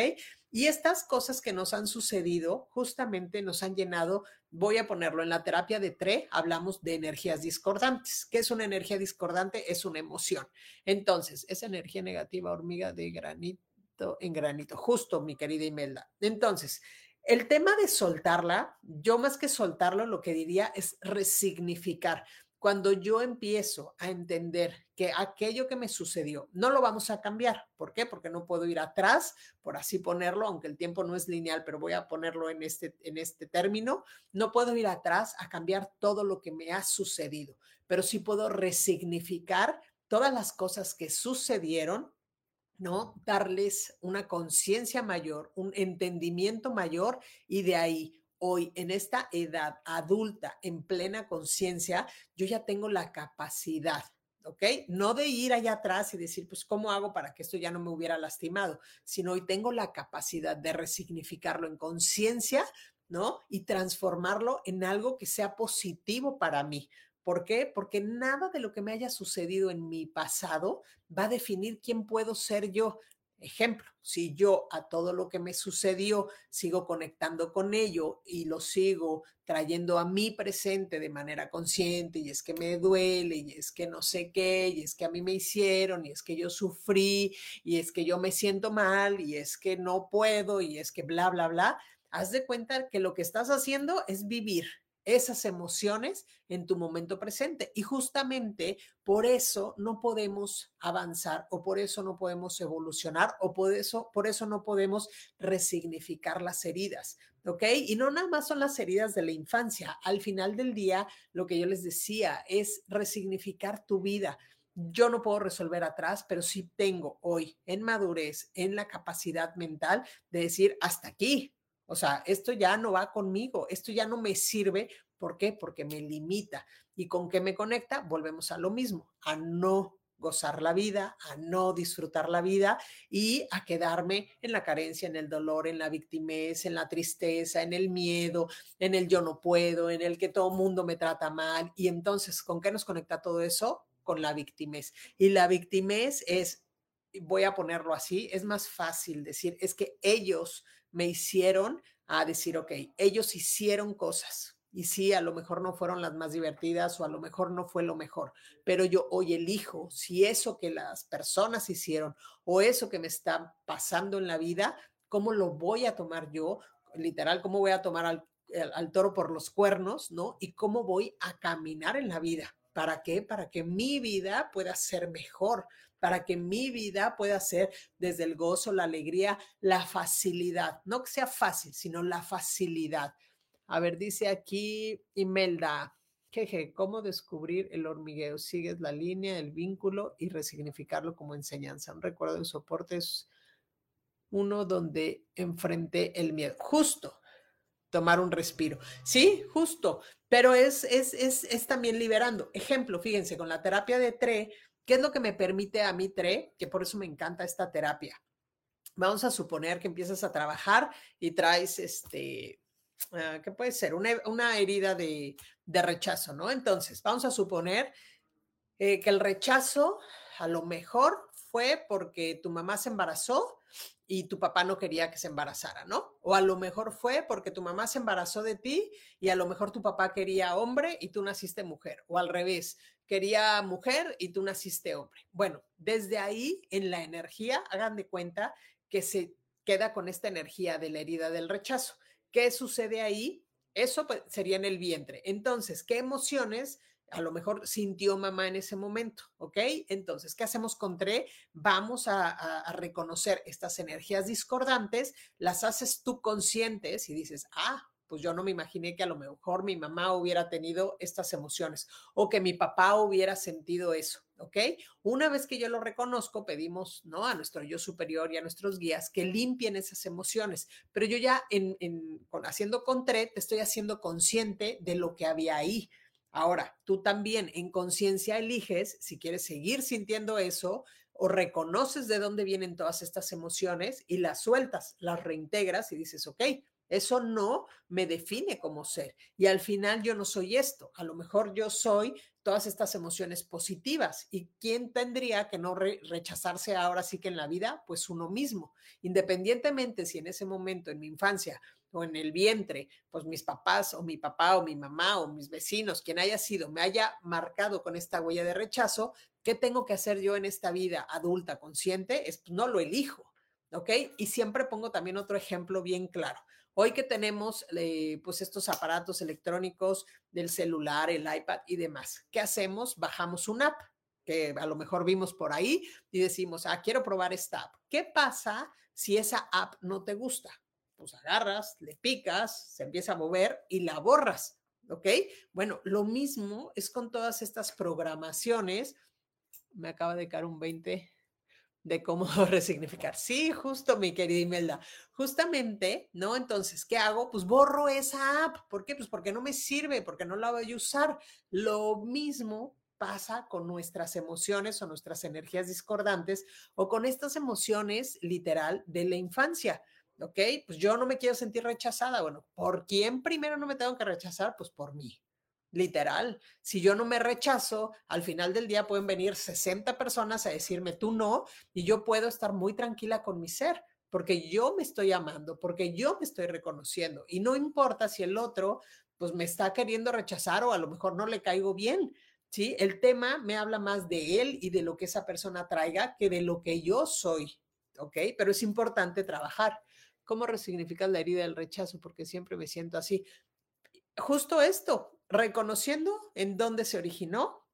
Y estas cosas que nos han sucedido justamente nos han llenado, voy a ponerlo en la terapia de TRE, hablamos de energías discordantes. ¿Qué es una energía discordante? Es una emoción. Entonces, esa energía negativa, hormiga de granito en granito, justo, mi querida Imelda. Entonces, el tema de soltarla, yo más que soltarlo, lo que diría es resignificar. Cuando yo empiezo a entender que aquello que me sucedió no lo vamos a cambiar. ¿Por qué? Porque no puedo ir atrás, por así ponerlo, aunque el tiempo no es lineal, pero voy a ponerlo en este, en este término. No puedo ir atrás a cambiar todo lo que me ha sucedido, pero sí puedo resignificar todas las cosas que sucedieron ¿no? Darles una conciencia mayor, un entendimiento mayor y de ahí, hoy, en esta edad adulta, en plena conciencia, yo ya tengo la capacidad. ¿Ok? No de ir allá atrás y decir, pues, ¿cómo hago para que esto ya no me hubiera lastimado? Sino hoy tengo la capacidad de resignificarlo en conciencia, ¿no? Y transformarlo en algo que sea positivo para mí. ¿Por qué? Porque nada de lo que me haya sucedido en mi pasado va a definir quién puedo ser yo. Ejemplo, si yo a todo lo que me sucedió sigo conectando con ello y lo sigo trayendo a mi presente de manera consciente y es que me duele y es que no sé qué y es que a mí me hicieron y es que yo sufrí y es que yo me siento mal y es que no puedo y es que bla, bla, bla, haz de cuenta que lo que estás haciendo es vivir esas emociones en tu momento presente. Y justamente por eso no podemos avanzar o por eso no podemos evolucionar o por eso, por eso no podemos resignificar las heridas. ¿Ok? Y no nada más son las heridas de la infancia. Al final del día, lo que yo les decía es resignificar tu vida. Yo no puedo resolver atrás, pero sí tengo hoy en madurez, en la capacidad mental de decir hasta aquí, o sea, esto ya no va conmigo, esto ya no me sirve. ¿Por qué? Porque me limita. ¿Y con qué me conecta? Volvemos a lo mismo, a no gozar la vida, a no disfrutar la vida y a quedarme en la carencia, en el dolor, en la victimez, en la tristeza, en el miedo, en el yo no puedo, en el que todo mundo me trata mal. Y entonces, ¿con qué nos conecta todo eso? Con la victimez. Y la victimez es voy a ponerlo así, es más fácil decir, es que ellos me hicieron a decir, ok, ellos hicieron cosas. Y sí, a lo mejor no fueron las más divertidas o a lo mejor no fue lo mejor, pero yo hoy elijo si eso que las personas hicieron o eso que me está pasando en la vida, ¿cómo lo voy a tomar yo? Literal, ¿cómo voy a tomar al, al toro por los cuernos, ¿no? Y cómo voy a caminar en la vida. ¿Para qué? Para que mi vida pueda ser mejor, para que mi vida pueda ser desde el gozo, la alegría, la facilidad. No que sea fácil, sino la facilidad. A ver, dice aquí Imelda, jeje, ¿cómo descubrir el hormigueo? Sigues la línea, el vínculo y resignificarlo como enseñanza. Un recuerdo de soporte es uno donde enfrenté el miedo. Justo, tomar un respiro. Sí, justo, pero es, es, es, es también liberando. Ejemplo, fíjense, con la terapia de TRE, ¿qué es lo que me permite a mí TRE? Que por eso me encanta esta terapia. Vamos a suponer que empiezas a trabajar y traes este, uh, ¿qué puede ser? Una, una herida de, de, rechazo, ¿no? Entonces, vamos a suponer eh, que el rechazo a lo mejor fue porque tu mamá se embarazó y tu papá no quería que se embarazara, ¿no? O a lo mejor fue porque tu mamá se embarazó de ti y a lo mejor tu papá quería hombre y tú naciste mujer, o al revés, quería mujer y tú naciste hombre. Bueno, desde ahí en la energía, hagan de cuenta que se queda con esta energía de la herida del rechazo. ¿Qué sucede ahí? Eso pues, sería en el vientre. Entonces, ¿qué emociones a lo mejor sintió mamá en ese momento, ¿ok? Entonces, ¿qué hacemos con TRE? Vamos a, reconocer estas energías discordantes, las haces tú conscientes y dices, ah, pues yo no me imaginé que a lo mejor mi mamá hubiera tenido estas emociones o que mi papá hubiera sentido eso, ¿ok? Una vez que yo lo reconozco, pedimos, ¿no? A nuestro yo superior y a nuestros guías que limpien esas emociones, pero yo ya en con, haciendo con TRE te estoy haciendo consciente de lo que había ahí. Ahora, tú también en conciencia eliges si quieres seguir sintiendo eso o reconoces de dónde vienen todas estas emociones y las sueltas, las reintegras y dices, ok, eso no me define como ser. Y al final yo no soy esto. A lo mejor yo soy todas estas emociones positivas. ¿Y quién tendría que no re rechazarse ahora sí que en la vida? Pues uno mismo. Independientemente si en ese momento, en mi infancia, o en el vientre, pues mis papás o mi papá o mi mamá o mis vecinos, quien haya sido, me haya marcado con esta huella de rechazo, ¿qué tengo que hacer yo en esta vida adulta consciente? Es, no lo elijo, ¿ok? Y siempre pongo también otro ejemplo bien claro. Hoy que tenemos eh, pues estos aparatos electrónicos del celular, el iPad y demás, ¿qué hacemos? Bajamos una app que a lo mejor vimos por ahí y decimos, ah, quiero probar esta app. ¿Qué pasa si esa app no te gusta? Pues agarras, le picas, se empieza a mover y la borras, ¿ok? Bueno, lo mismo es con todas estas programaciones. Me acaba de caer un 20 de cómo resignificar. Sí, justo, mi querida Imelda. Justamente, ¿no? Entonces, ¿qué hago? Pues borro esa app. ¿Por qué? Pues porque no me sirve, porque no la voy a usar. Lo mismo pasa con nuestras emociones o nuestras energías discordantes o con estas emociones literal de la infancia. ¿Ok? Pues yo no me quiero sentir rechazada. Bueno, ¿por quién primero no me tengo que rechazar? Pues por mí. Literal, si yo no me rechazo, al final del día pueden venir 60 personas a decirme tú no y yo puedo estar muy tranquila con mi ser porque yo me estoy amando, porque yo me estoy reconociendo y no importa si el otro pues me está queriendo rechazar o a lo mejor no le caigo bien, ¿sí? El tema me habla más de él y de lo que esa persona traiga que de lo que yo soy, ¿ok? Pero es importante trabajar. ¿Cómo resignificar la herida del rechazo? Porque siempre me siento así. Justo esto, reconociendo en dónde se originó,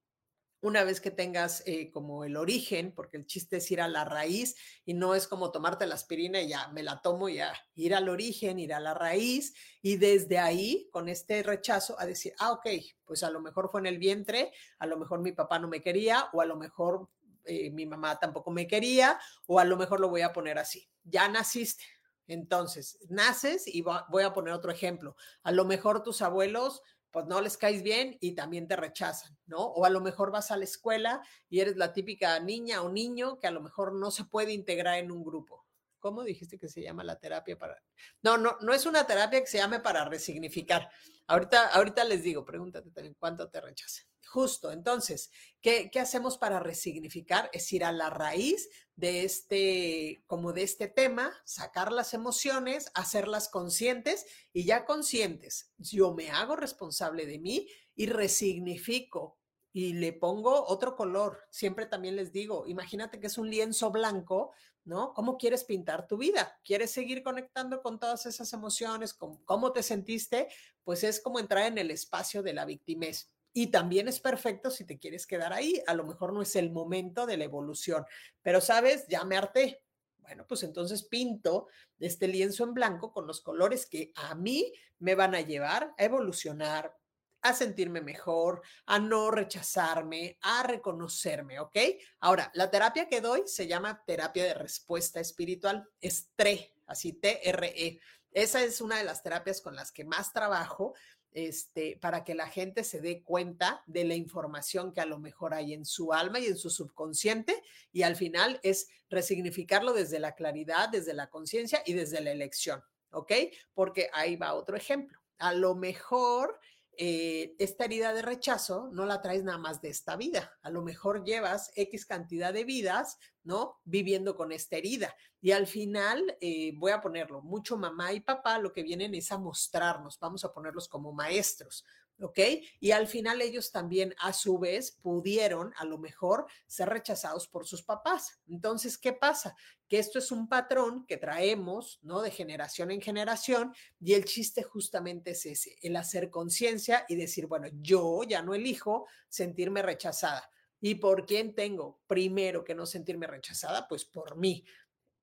una vez que tengas eh, como el origen, porque el chiste es ir a la raíz y no es como tomarte la aspirina y ya me la tomo ya, ir al origen, ir a la raíz y desde ahí, con este rechazo, a decir, ah, ok, pues a lo mejor fue en el vientre, a lo mejor mi papá no me quería o a lo mejor eh, mi mamá tampoco me quería o a lo mejor lo voy a poner así. Ya naciste, entonces, naces y voy a poner otro ejemplo. A lo mejor tus abuelos, pues no les caes bien y también te rechazan, ¿no? O a lo mejor vas a la escuela y eres la típica niña o niño que a lo mejor no se puede integrar en un grupo. ¿Cómo dijiste que se llama la terapia para? No, no, no es una terapia que se llame para resignificar. Ahorita, ahorita les digo, pregúntate también cuánto te rechacen. Justo, entonces, ¿qué, ¿qué, hacemos para resignificar? Es ir a la raíz de este, como de este tema, sacar las emociones, hacerlas conscientes y ya conscientes, yo me hago responsable de mí y resignifico y le pongo otro color. Siempre también les digo, imagínate que es un lienzo blanco, ¿no? ¿Cómo quieres pintar tu vida? ¿Quieres seguir conectando con todas esas emociones? ¿Cómo te sentiste? Pues es como entrar en el espacio de la victimez. Y también es perfecto si te quieres quedar ahí. A lo mejor no es el momento de la evolución, pero sabes, ya me harté. Bueno, pues entonces pinto este lienzo en blanco con los colores que a mí me van a llevar a evolucionar, a sentirme mejor, a no rechazarme, a reconocerme, ¿ok? Ahora, la terapia que doy se llama terapia de respuesta espiritual, es TRE, así T-R-E. Esa es una de las terapias con las que más trabajo este, para que la gente se dé cuenta de la información que a lo mejor hay en su alma y en su subconsciente y al final es resignificarlo desde la claridad, desde la conciencia y desde la elección, ¿ok? Porque ahí va otro ejemplo. A lo mejor eh, esta herida de rechazo no la traes nada más de esta vida. A lo mejor llevas X cantidad de vidas, ¿no? Viviendo con esta herida. Y al final, eh, voy a ponerlo, mucho mamá y papá lo que vienen es a mostrarnos, vamos a ponerlos como maestros. ¿Ok? Y al final ellos también a su vez pudieron a lo mejor ser rechazados por sus papás. Entonces, ¿qué pasa? Que esto es un patrón que traemos, ¿no? De generación en generación y el chiste justamente es ese, el hacer conciencia y decir, bueno, yo ya no elijo sentirme rechazada. ¿Y por quién tengo primero que no sentirme rechazada? Pues por mí.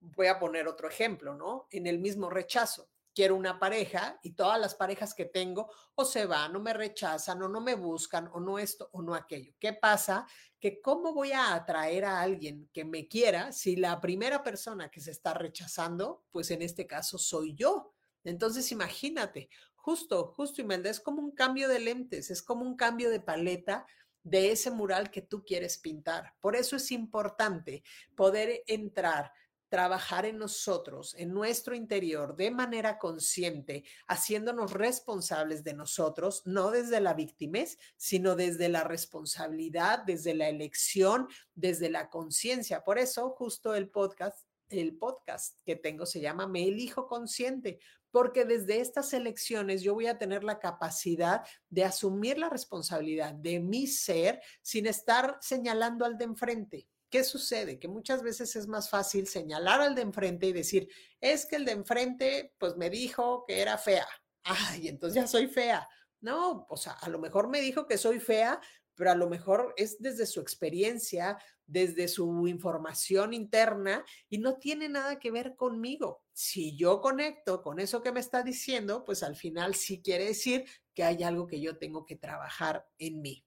Voy a poner otro ejemplo, ¿no? En el mismo rechazo quiero una pareja y todas las parejas que tengo o se van o me rechazan o no me buscan o no esto o no aquello. ¿Qué pasa? Que cómo voy a atraer a alguien que me quiera si la primera persona que se está rechazando, pues en este caso soy yo. Entonces imagínate, justo, justo Imelda, es como un cambio de lentes, es como un cambio de paleta de ese mural que tú quieres pintar. Por eso es importante poder entrar trabajar en nosotros, en nuestro interior, de manera consciente, haciéndonos responsables de nosotros, no desde la victimez, sino desde la responsabilidad, desde la elección, desde la conciencia. Por eso, justo el podcast, el podcast que tengo se llama Me elijo consciente, porque desde estas elecciones yo voy a tener la capacidad de asumir la responsabilidad de mi ser sin estar señalando al de enfrente. ¿Qué sucede? Que muchas veces es más fácil señalar al de enfrente y decir, es que el de enfrente pues me dijo que era fea. Ay, entonces ya soy fea. No, o sea, a lo mejor me dijo que soy fea, pero a lo mejor es desde su experiencia, desde su información interna y no tiene nada que ver conmigo. Si yo conecto con eso que me está diciendo, pues al final sí quiere decir que hay algo que yo tengo que trabajar en mí.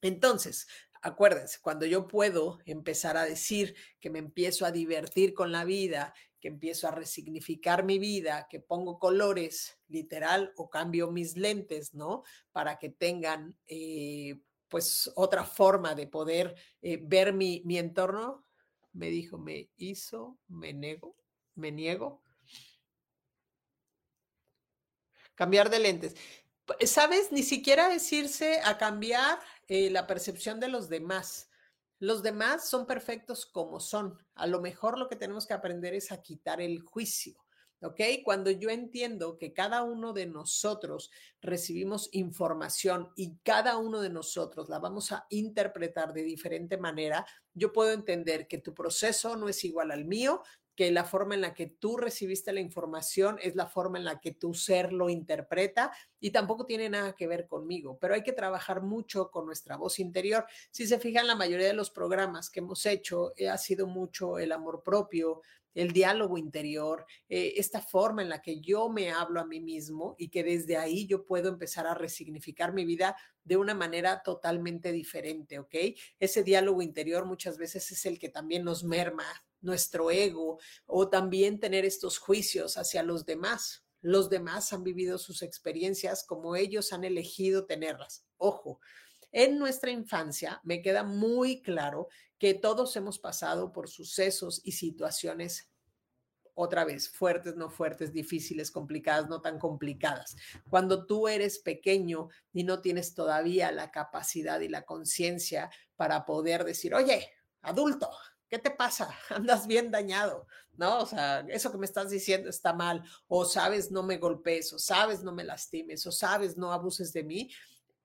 Entonces, acuérdense, cuando yo puedo empezar a decir que me empiezo a divertir con la vida, que empiezo a resignificar mi vida, que pongo colores literal o cambio mis lentes, ¿no? Para que tengan eh, pues otra forma de poder eh, ver mi, mi entorno. Me dijo, me hizo, me nego, me niego. Cambiar de lentes. ¿Sabes? Ni siquiera decirse a cambiar eh, la percepción de los demás. Los demás son perfectos como son. A lo mejor lo que tenemos que aprender es a quitar el juicio. ¿Ok? Cuando yo entiendo que cada uno de nosotros recibimos información y cada uno de nosotros la vamos a interpretar de diferente manera, yo puedo entender que tu proceso no es igual al mío, que la forma en la que tú recibiste la información es la forma en la que tu ser lo interpreta y tampoco tiene nada que ver conmigo, pero hay que trabajar mucho con nuestra voz interior. Si se fijan, la mayoría de los programas que hemos hecho eh, ha sido mucho el amor propio, el diálogo interior, eh, esta forma en la que yo me hablo a mí mismo y que desde ahí yo puedo empezar a resignificar mi vida de una manera totalmente diferente, ¿ok? Ese diálogo interior muchas veces es el que también nos merma nuestro ego o también tener estos juicios hacia los demás. Los demás han vivido sus experiencias como ellos han elegido tenerlas. Ojo, en nuestra infancia me queda muy claro que todos hemos pasado por sucesos y situaciones otra vez, fuertes, no fuertes, difíciles, complicadas, no tan complicadas. Cuando tú eres pequeño y no tienes todavía la capacidad y la conciencia para poder decir, oye, adulto, ¿qué te pasa? Andas bien dañado, ¿no? O sea, eso que me estás diciendo está mal, o sabes, no me golpees, o sabes, no me lastimes, o sabes, no abuses de mí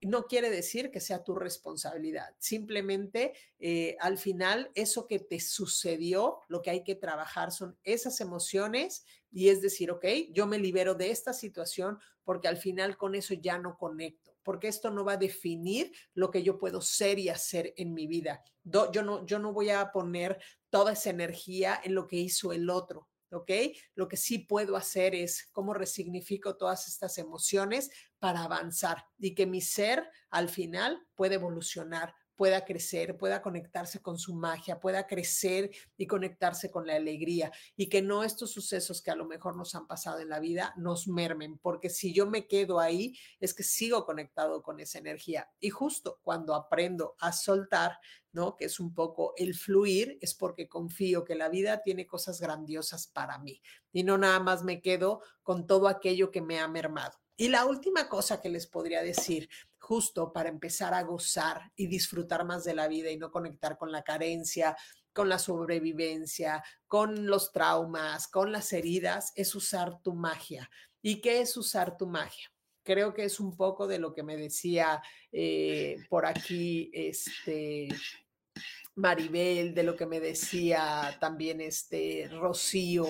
no quiere decir que sea tu responsabilidad. Simplemente eh, al final eso que te sucedió, lo que hay que trabajar son esas emociones y es decir, ok, yo me libero de esta situación porque al final con eso ya no conecto, porque esto no va a definir lo que yo puedo ser y hacer en mi vida. yo, no, voy a poner toda esa energía en lo que hizo el otro. ¿ok? Lo que sí puedo hacer es cómo resignifico todas estas emociones para avanzar y que mi ser al final pueda evolucionar, pueda crecer, pueda conectarse con su magia, pueda crecer y conectarse con la alegría y que no estos sucesos que a lo mejor nos han pasado en la vida nos mermen, porque si yo me quedo ahí es que sigo conectado con esa energía y justo cuando aprendo a soltar, ¿no? Que es un poco el fluir, es porque confío que la vida tiene cosas grandiosas para mí y no nada más me quedo con todo aquello que me ha mermado. Y la última cosa que les podría decir, justo para empezar a gozar y disfrutar más de la vida y no conectar con la carencia, con la sobrevivencia, con los traumas, con las heridas, es usar tu magia. ¿Y qué es usar tu magia? Creo que es un poco de lo que me decía eh, por aquí este, Maribel, de lo que me decía también este Rocío.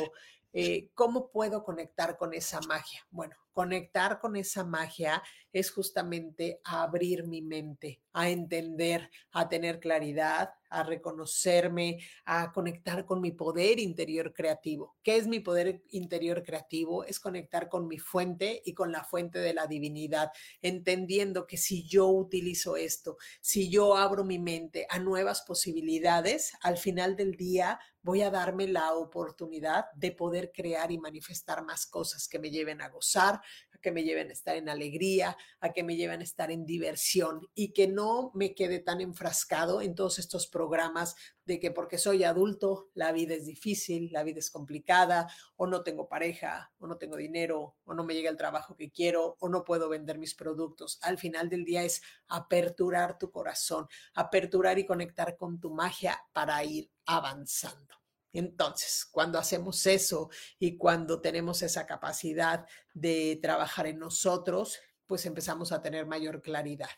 Eh, ¿Cómo puedo conectar con esa magia? Bueno, conectar con esa magia es justamente abrir mi mente, a entender, a tener claridad, a reconocerme, a conectar con mi poder interior creativo. ¿Qué es mi poder interior creativo? Es conectar con mi fuente y con la fuente de la divinidad, entendiendo que si yo utilizo esto, si yo abro mi mente a nuevas posibilidades, al final del día voy a darme la oportunidad de poder crear y manifestar más cosas que me lleven a gozar, a que me lleven a estar en alegría, a que me lleven a estar en diversión y que no me quede tan enfrascado en todos estos programas de que porque soy adulto la vida es difícil, la vida es complicada, o no tengo pareja, o no tengo dinero, o no me llega el trabajo que quiero, o no puedo vender mis productos. Al final del día es aperturar tu corazón, aperturar y conectar con tu magia para ir avanzando. Entonces, cuando hacemos eso y cuando tenemos esa capacidad de trabajar en nosotros, pues empezamos a tener mayor claridad.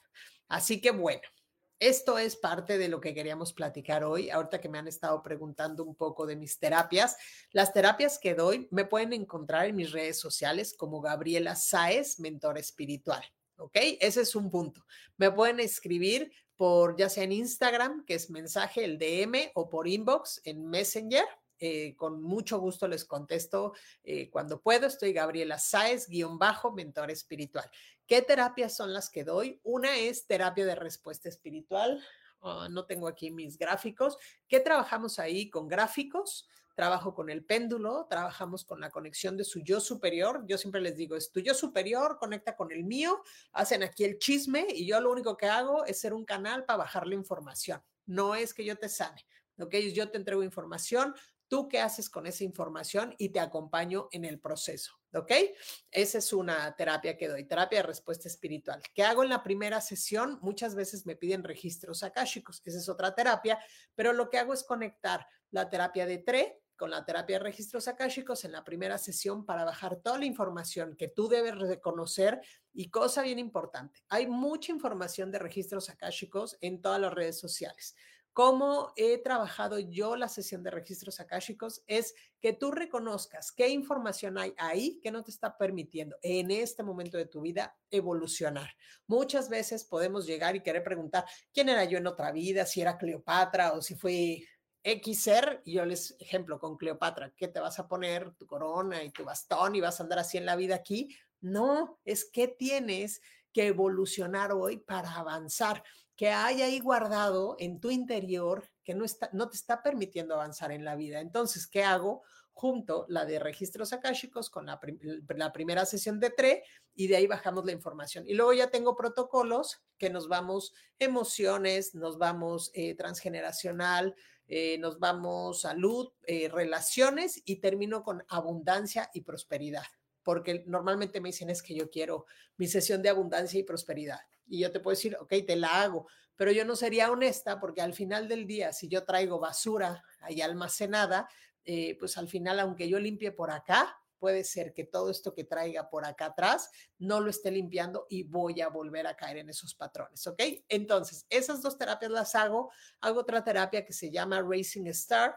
Así que bueno, esto es parte de lo que queríamos platicar hoy. Ahorita que me han estado preguntando un poco de mis terapias, las terapias que doy me pueden encontrar en mis redes sociales como Gabriela Saez, mentor espiritual. ¿Ok? Ese es un punto. Me pueden escribir por ya sea en Instagram, que es mensaje, el DM, o por inbox en Messenger. Eh, con mucho gusto les contesto eh, cuando puedo. Estoy Gabriela Sáez, guion bajo, mentor espiritual. ¿Qué terapias son las que doy? Una es terapia de respuesta espiritual. Ah, no tengo aquí mis gráficos. ¿Qué trabajamos ahí con gráficos? trabajo con el péndulo, trabajamos con la conexión de su yo superior. Yo siempre les digo, es tu yo superior, conecta con el mío, hacen aquí el chisme y yo lo único que hago es ser un canal para bajar la información. No es que yo te sane, ¿ok? Yo te entrego información, tú qué haces con esa información y te acompaño en el proceso, ¿ok? Esa es una terapia que doy, terapia de respuesta espiritual. ¿Qué hago en la primera sesión? Muchas veces me piden registros akáshicos, esa es otra terapia, pero lo que hago es conectar la terapia de TRE con la terapia de registros akáshicos en la primera sesión para bajar toda la información que tú debes reconocer y cosa bien importante, hay mucha información de registros akáshicos en todas las redes sociales. Cómo he trabajado yo la sesión de registros akáshicos es que tú reconozcas qué información hay ahí que no te está permitiendo en este momento de tu vida evolucionar. Muchas veces podemos llegar y querer preguntar quién era yo en otra vida, si era Cleopatra o si fue X ser, y yo les ejemplo con Cleopatra, ¿qué te vas a poner tu corona y tu bastón y vas a andar así en la vida aquí? No, es que tienes que evolucionar hoy para avanzar, que hay ahí guardado en tu interior que no, está, no te está permitiendo avanzar en la vida. Entonces, ¿qué hago? Junto la de registros akáshicos con la, primera sesión de TRE y de ahí bajamos la información. Y luego ya tengo protocolos que nos vamos emociones, nos vamos eh, transgeneracional, eh, nos vamos salud, eh, relaciones y termino con abundancia y prosperidad, porque normalmente me dicen es que yo quiero mi sesión de abundancia y prosperidad. Y yo te puedo decir, ok, te la hago, pero yo no sería honesta porque al final del día, si yo traigo basura ahí almacenada, eh, pues al final, aunque yo limpie por acá, puede ser que todo esto que traiga por acá atrás no lo esté limpiando y voy a volver a caer en esos patrones, ¿ok? Entonces, esas dos terapias las hago. Hago otra terapia que se llama Racing Star.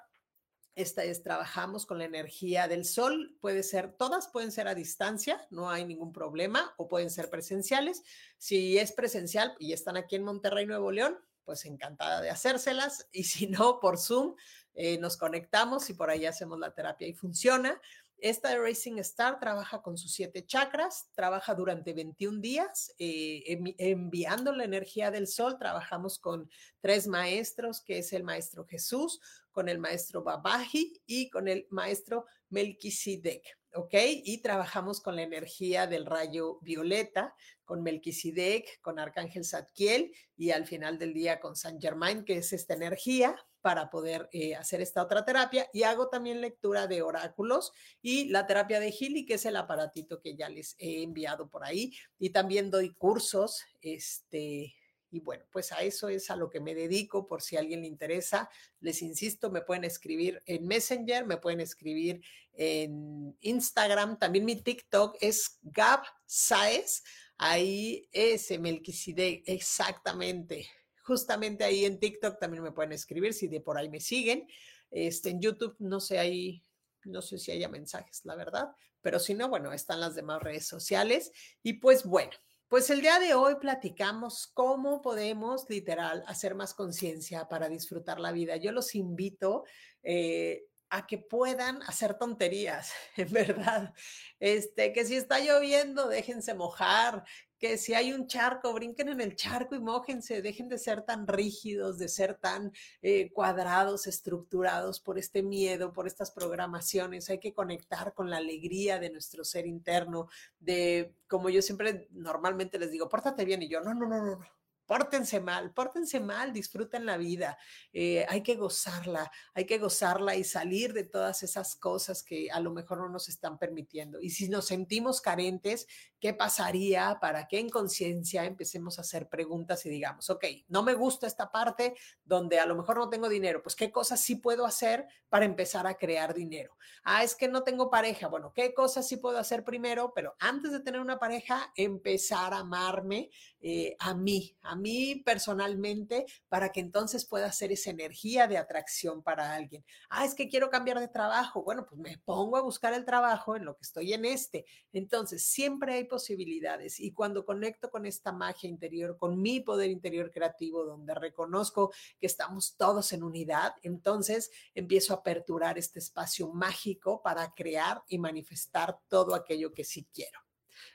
Esta es, trabajamos con la energía del sol, puede ser, todas pueden ser a distancia, no hay ningún problema, o pueden ser presenciales. Si es presencial y están aquí en Monterrey, Nuevo León, pues encantada de hacérselas. Y si no, por Zoom, eh, nos conectamos y por ahí hacemos la terapia y funciona. Esta Racing Star trabaja con sus siete chakras, trabaja durante 21 días eh, enviando la energía del sol. Trabajamos con tres maestros, que es el maestro Jesús, con el maestro Babaji y con el maestro Melquisedec. ¿ok? Y trabajamos con la energía del rayo violeta, con Melquisedec, con Arcángel Zadkiel y al final del día con San Germain, que es esta energía para poder eh, hacer esta otra terapia. Y hago también lectura de oráculos y la terapia de Gili, que es el aparatito que ya les he enviado por ahí. Y también doy cursos, este, y bueno, pues a eso es a lo que me dedico, por si a alguien le interesa. Les insisto, me pueden escribir en Messenger, me pueden escribir en Instagram. También mi TikTok es Gab Saez. Ahí es Melquiside, exactamente. Justamente ahí en TikTok también me pueden escribir si de por ahí me siguen. Este, en YouTube no sé ahí, no sé si haya mensajes, la verdad, pero si no, bueno, están las demás redes sociales. Y pues bueno, pues el día de hoy platicamos cómo podemos literal hacer más conciencia para disfrutar la vida. Yo los invito eh, a que puedan hacer tonterías, en verdad. Este, que si está lloviendo, déjense mojar, que si hay un charco, brinquen en el charco y mojense, dejen de ser tan rígidos, de ser tan eh, cuadrados, estructurados por este miedo, por estas programaciones. Hay que conectar con la alegría de nuestro ser interno, de, como yo siempre normalmente les digo, pórtate bien y yo, no, no, no, no, no pórtense mal, pórtense mal, disfruten la vida, eh, hay que gozarla, hay que gozarla y salir de todas esas cosas que a lo mejor no nos están permitiendo. Y si nos sentimos carentes, ¿qué pasaría para que en conciencia empecemos a hacer preguntas y digamos, ok, no me gusta esta parte donde a lo mejor no tengo dinero, pues qué cosas sí puedo hacer para empezar a crear dinero? Ah, es que no tengo pareja, bueno, ¿qué cosas sí puedo hacer primero? Pero antes de tener una pareja, empezar a amarme eh, a mí, a mí personalmente, para que entonces pueda hacer esa energía de atracción para alguien. Ah, es que quiero cambiar de trabajo. Bueno, pues me pongo a buscar el trabajo en lo que estoy en este. Entonces, siempre hay posibilidades. Y cuando conecto con esta magia interior, con mi poder interior creativo, donde reconozco que estamos todos en unidad, entonces empiezo a aperturar este espacio mágico para crear y manifestar todo aquello que sí quiero.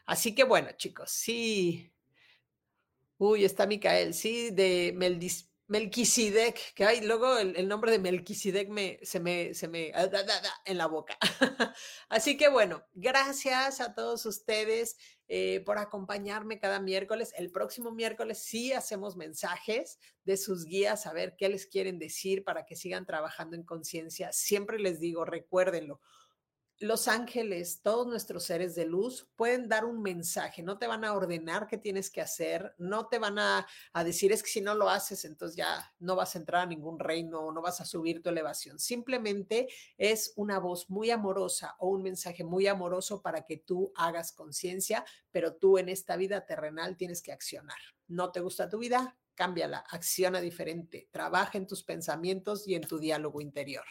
Así que bueno, chicos, sí, Uy, está Micael, sí, de Meldis, Melquisedec, que luego el, nombre de Melquisedec me, se me, se me, ah, en la boca. Así que bueno, gracias a todos ustedes eh, por acompañarme cada miércoles. El próximo miércoles sí hacemos mensajes de sus guías, a ver qué les quieren decir para que sigan trabajando en conciencia. Siempre les digo, recuérdenlo, los ángeles, todos nuestros seres de luz, pueden dar un mensaje, no te van a ordenar qué tienes que hacer, no te van a, decir es que si no lo haces, entonces ya no vas a entrar a ningún reino no vas a subir tu elevación. Simplemente es una voz muy amorosa o un mensaje muy amoroso para que tú hagas conciencia, pero tú en esta vida terrenal tienes que accionar. ¿No te gusta tu vida? Cámbiala, acciona diferente, trabaja en tus pensamientos y en tu diálogo interior.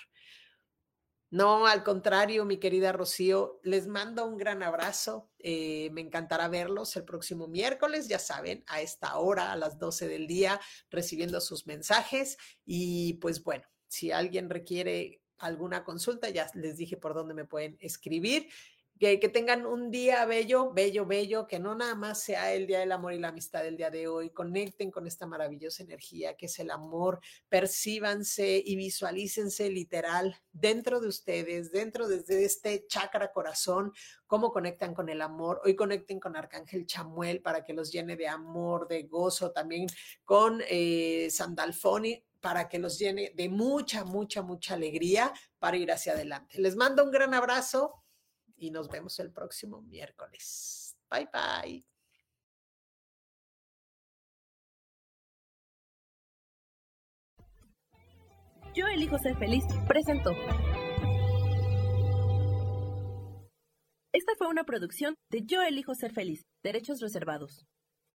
No, al contrario, mi querida Rocío, les mando un gran abrazo. Eh, me encantará verlos el próximo miércoles, ya saben, a esta hora, a las 12 del día, recibiendo sus mensajes. Y pues bueno, si alguien requiere alguna consulta, ya les dije por dónde me pueden escribir que, tengan un día bello, bello, bello, que no nada más sea el Día del Amor y la Amistad del día de hoy, conecten con esta maravillosa energía que es el amor, percíbanse y visualícense literal dentro de ustedes, dentro de este chakra corazón, cómo conectan con el amor. Hoy conecten con Arcángel Chamuel para que los llene de amor, de gozo, también con eh, Sandalfoni para que los llene de mucha, mucha, mucha alegría para ir hacia adelante. Les mando un gran abrazo y nos vemos el próximo miércoles. Bye bye. Yo elijo ser feliz, presentó. Esta fue una producción de Yo elijo ser feliz, derechos reservados.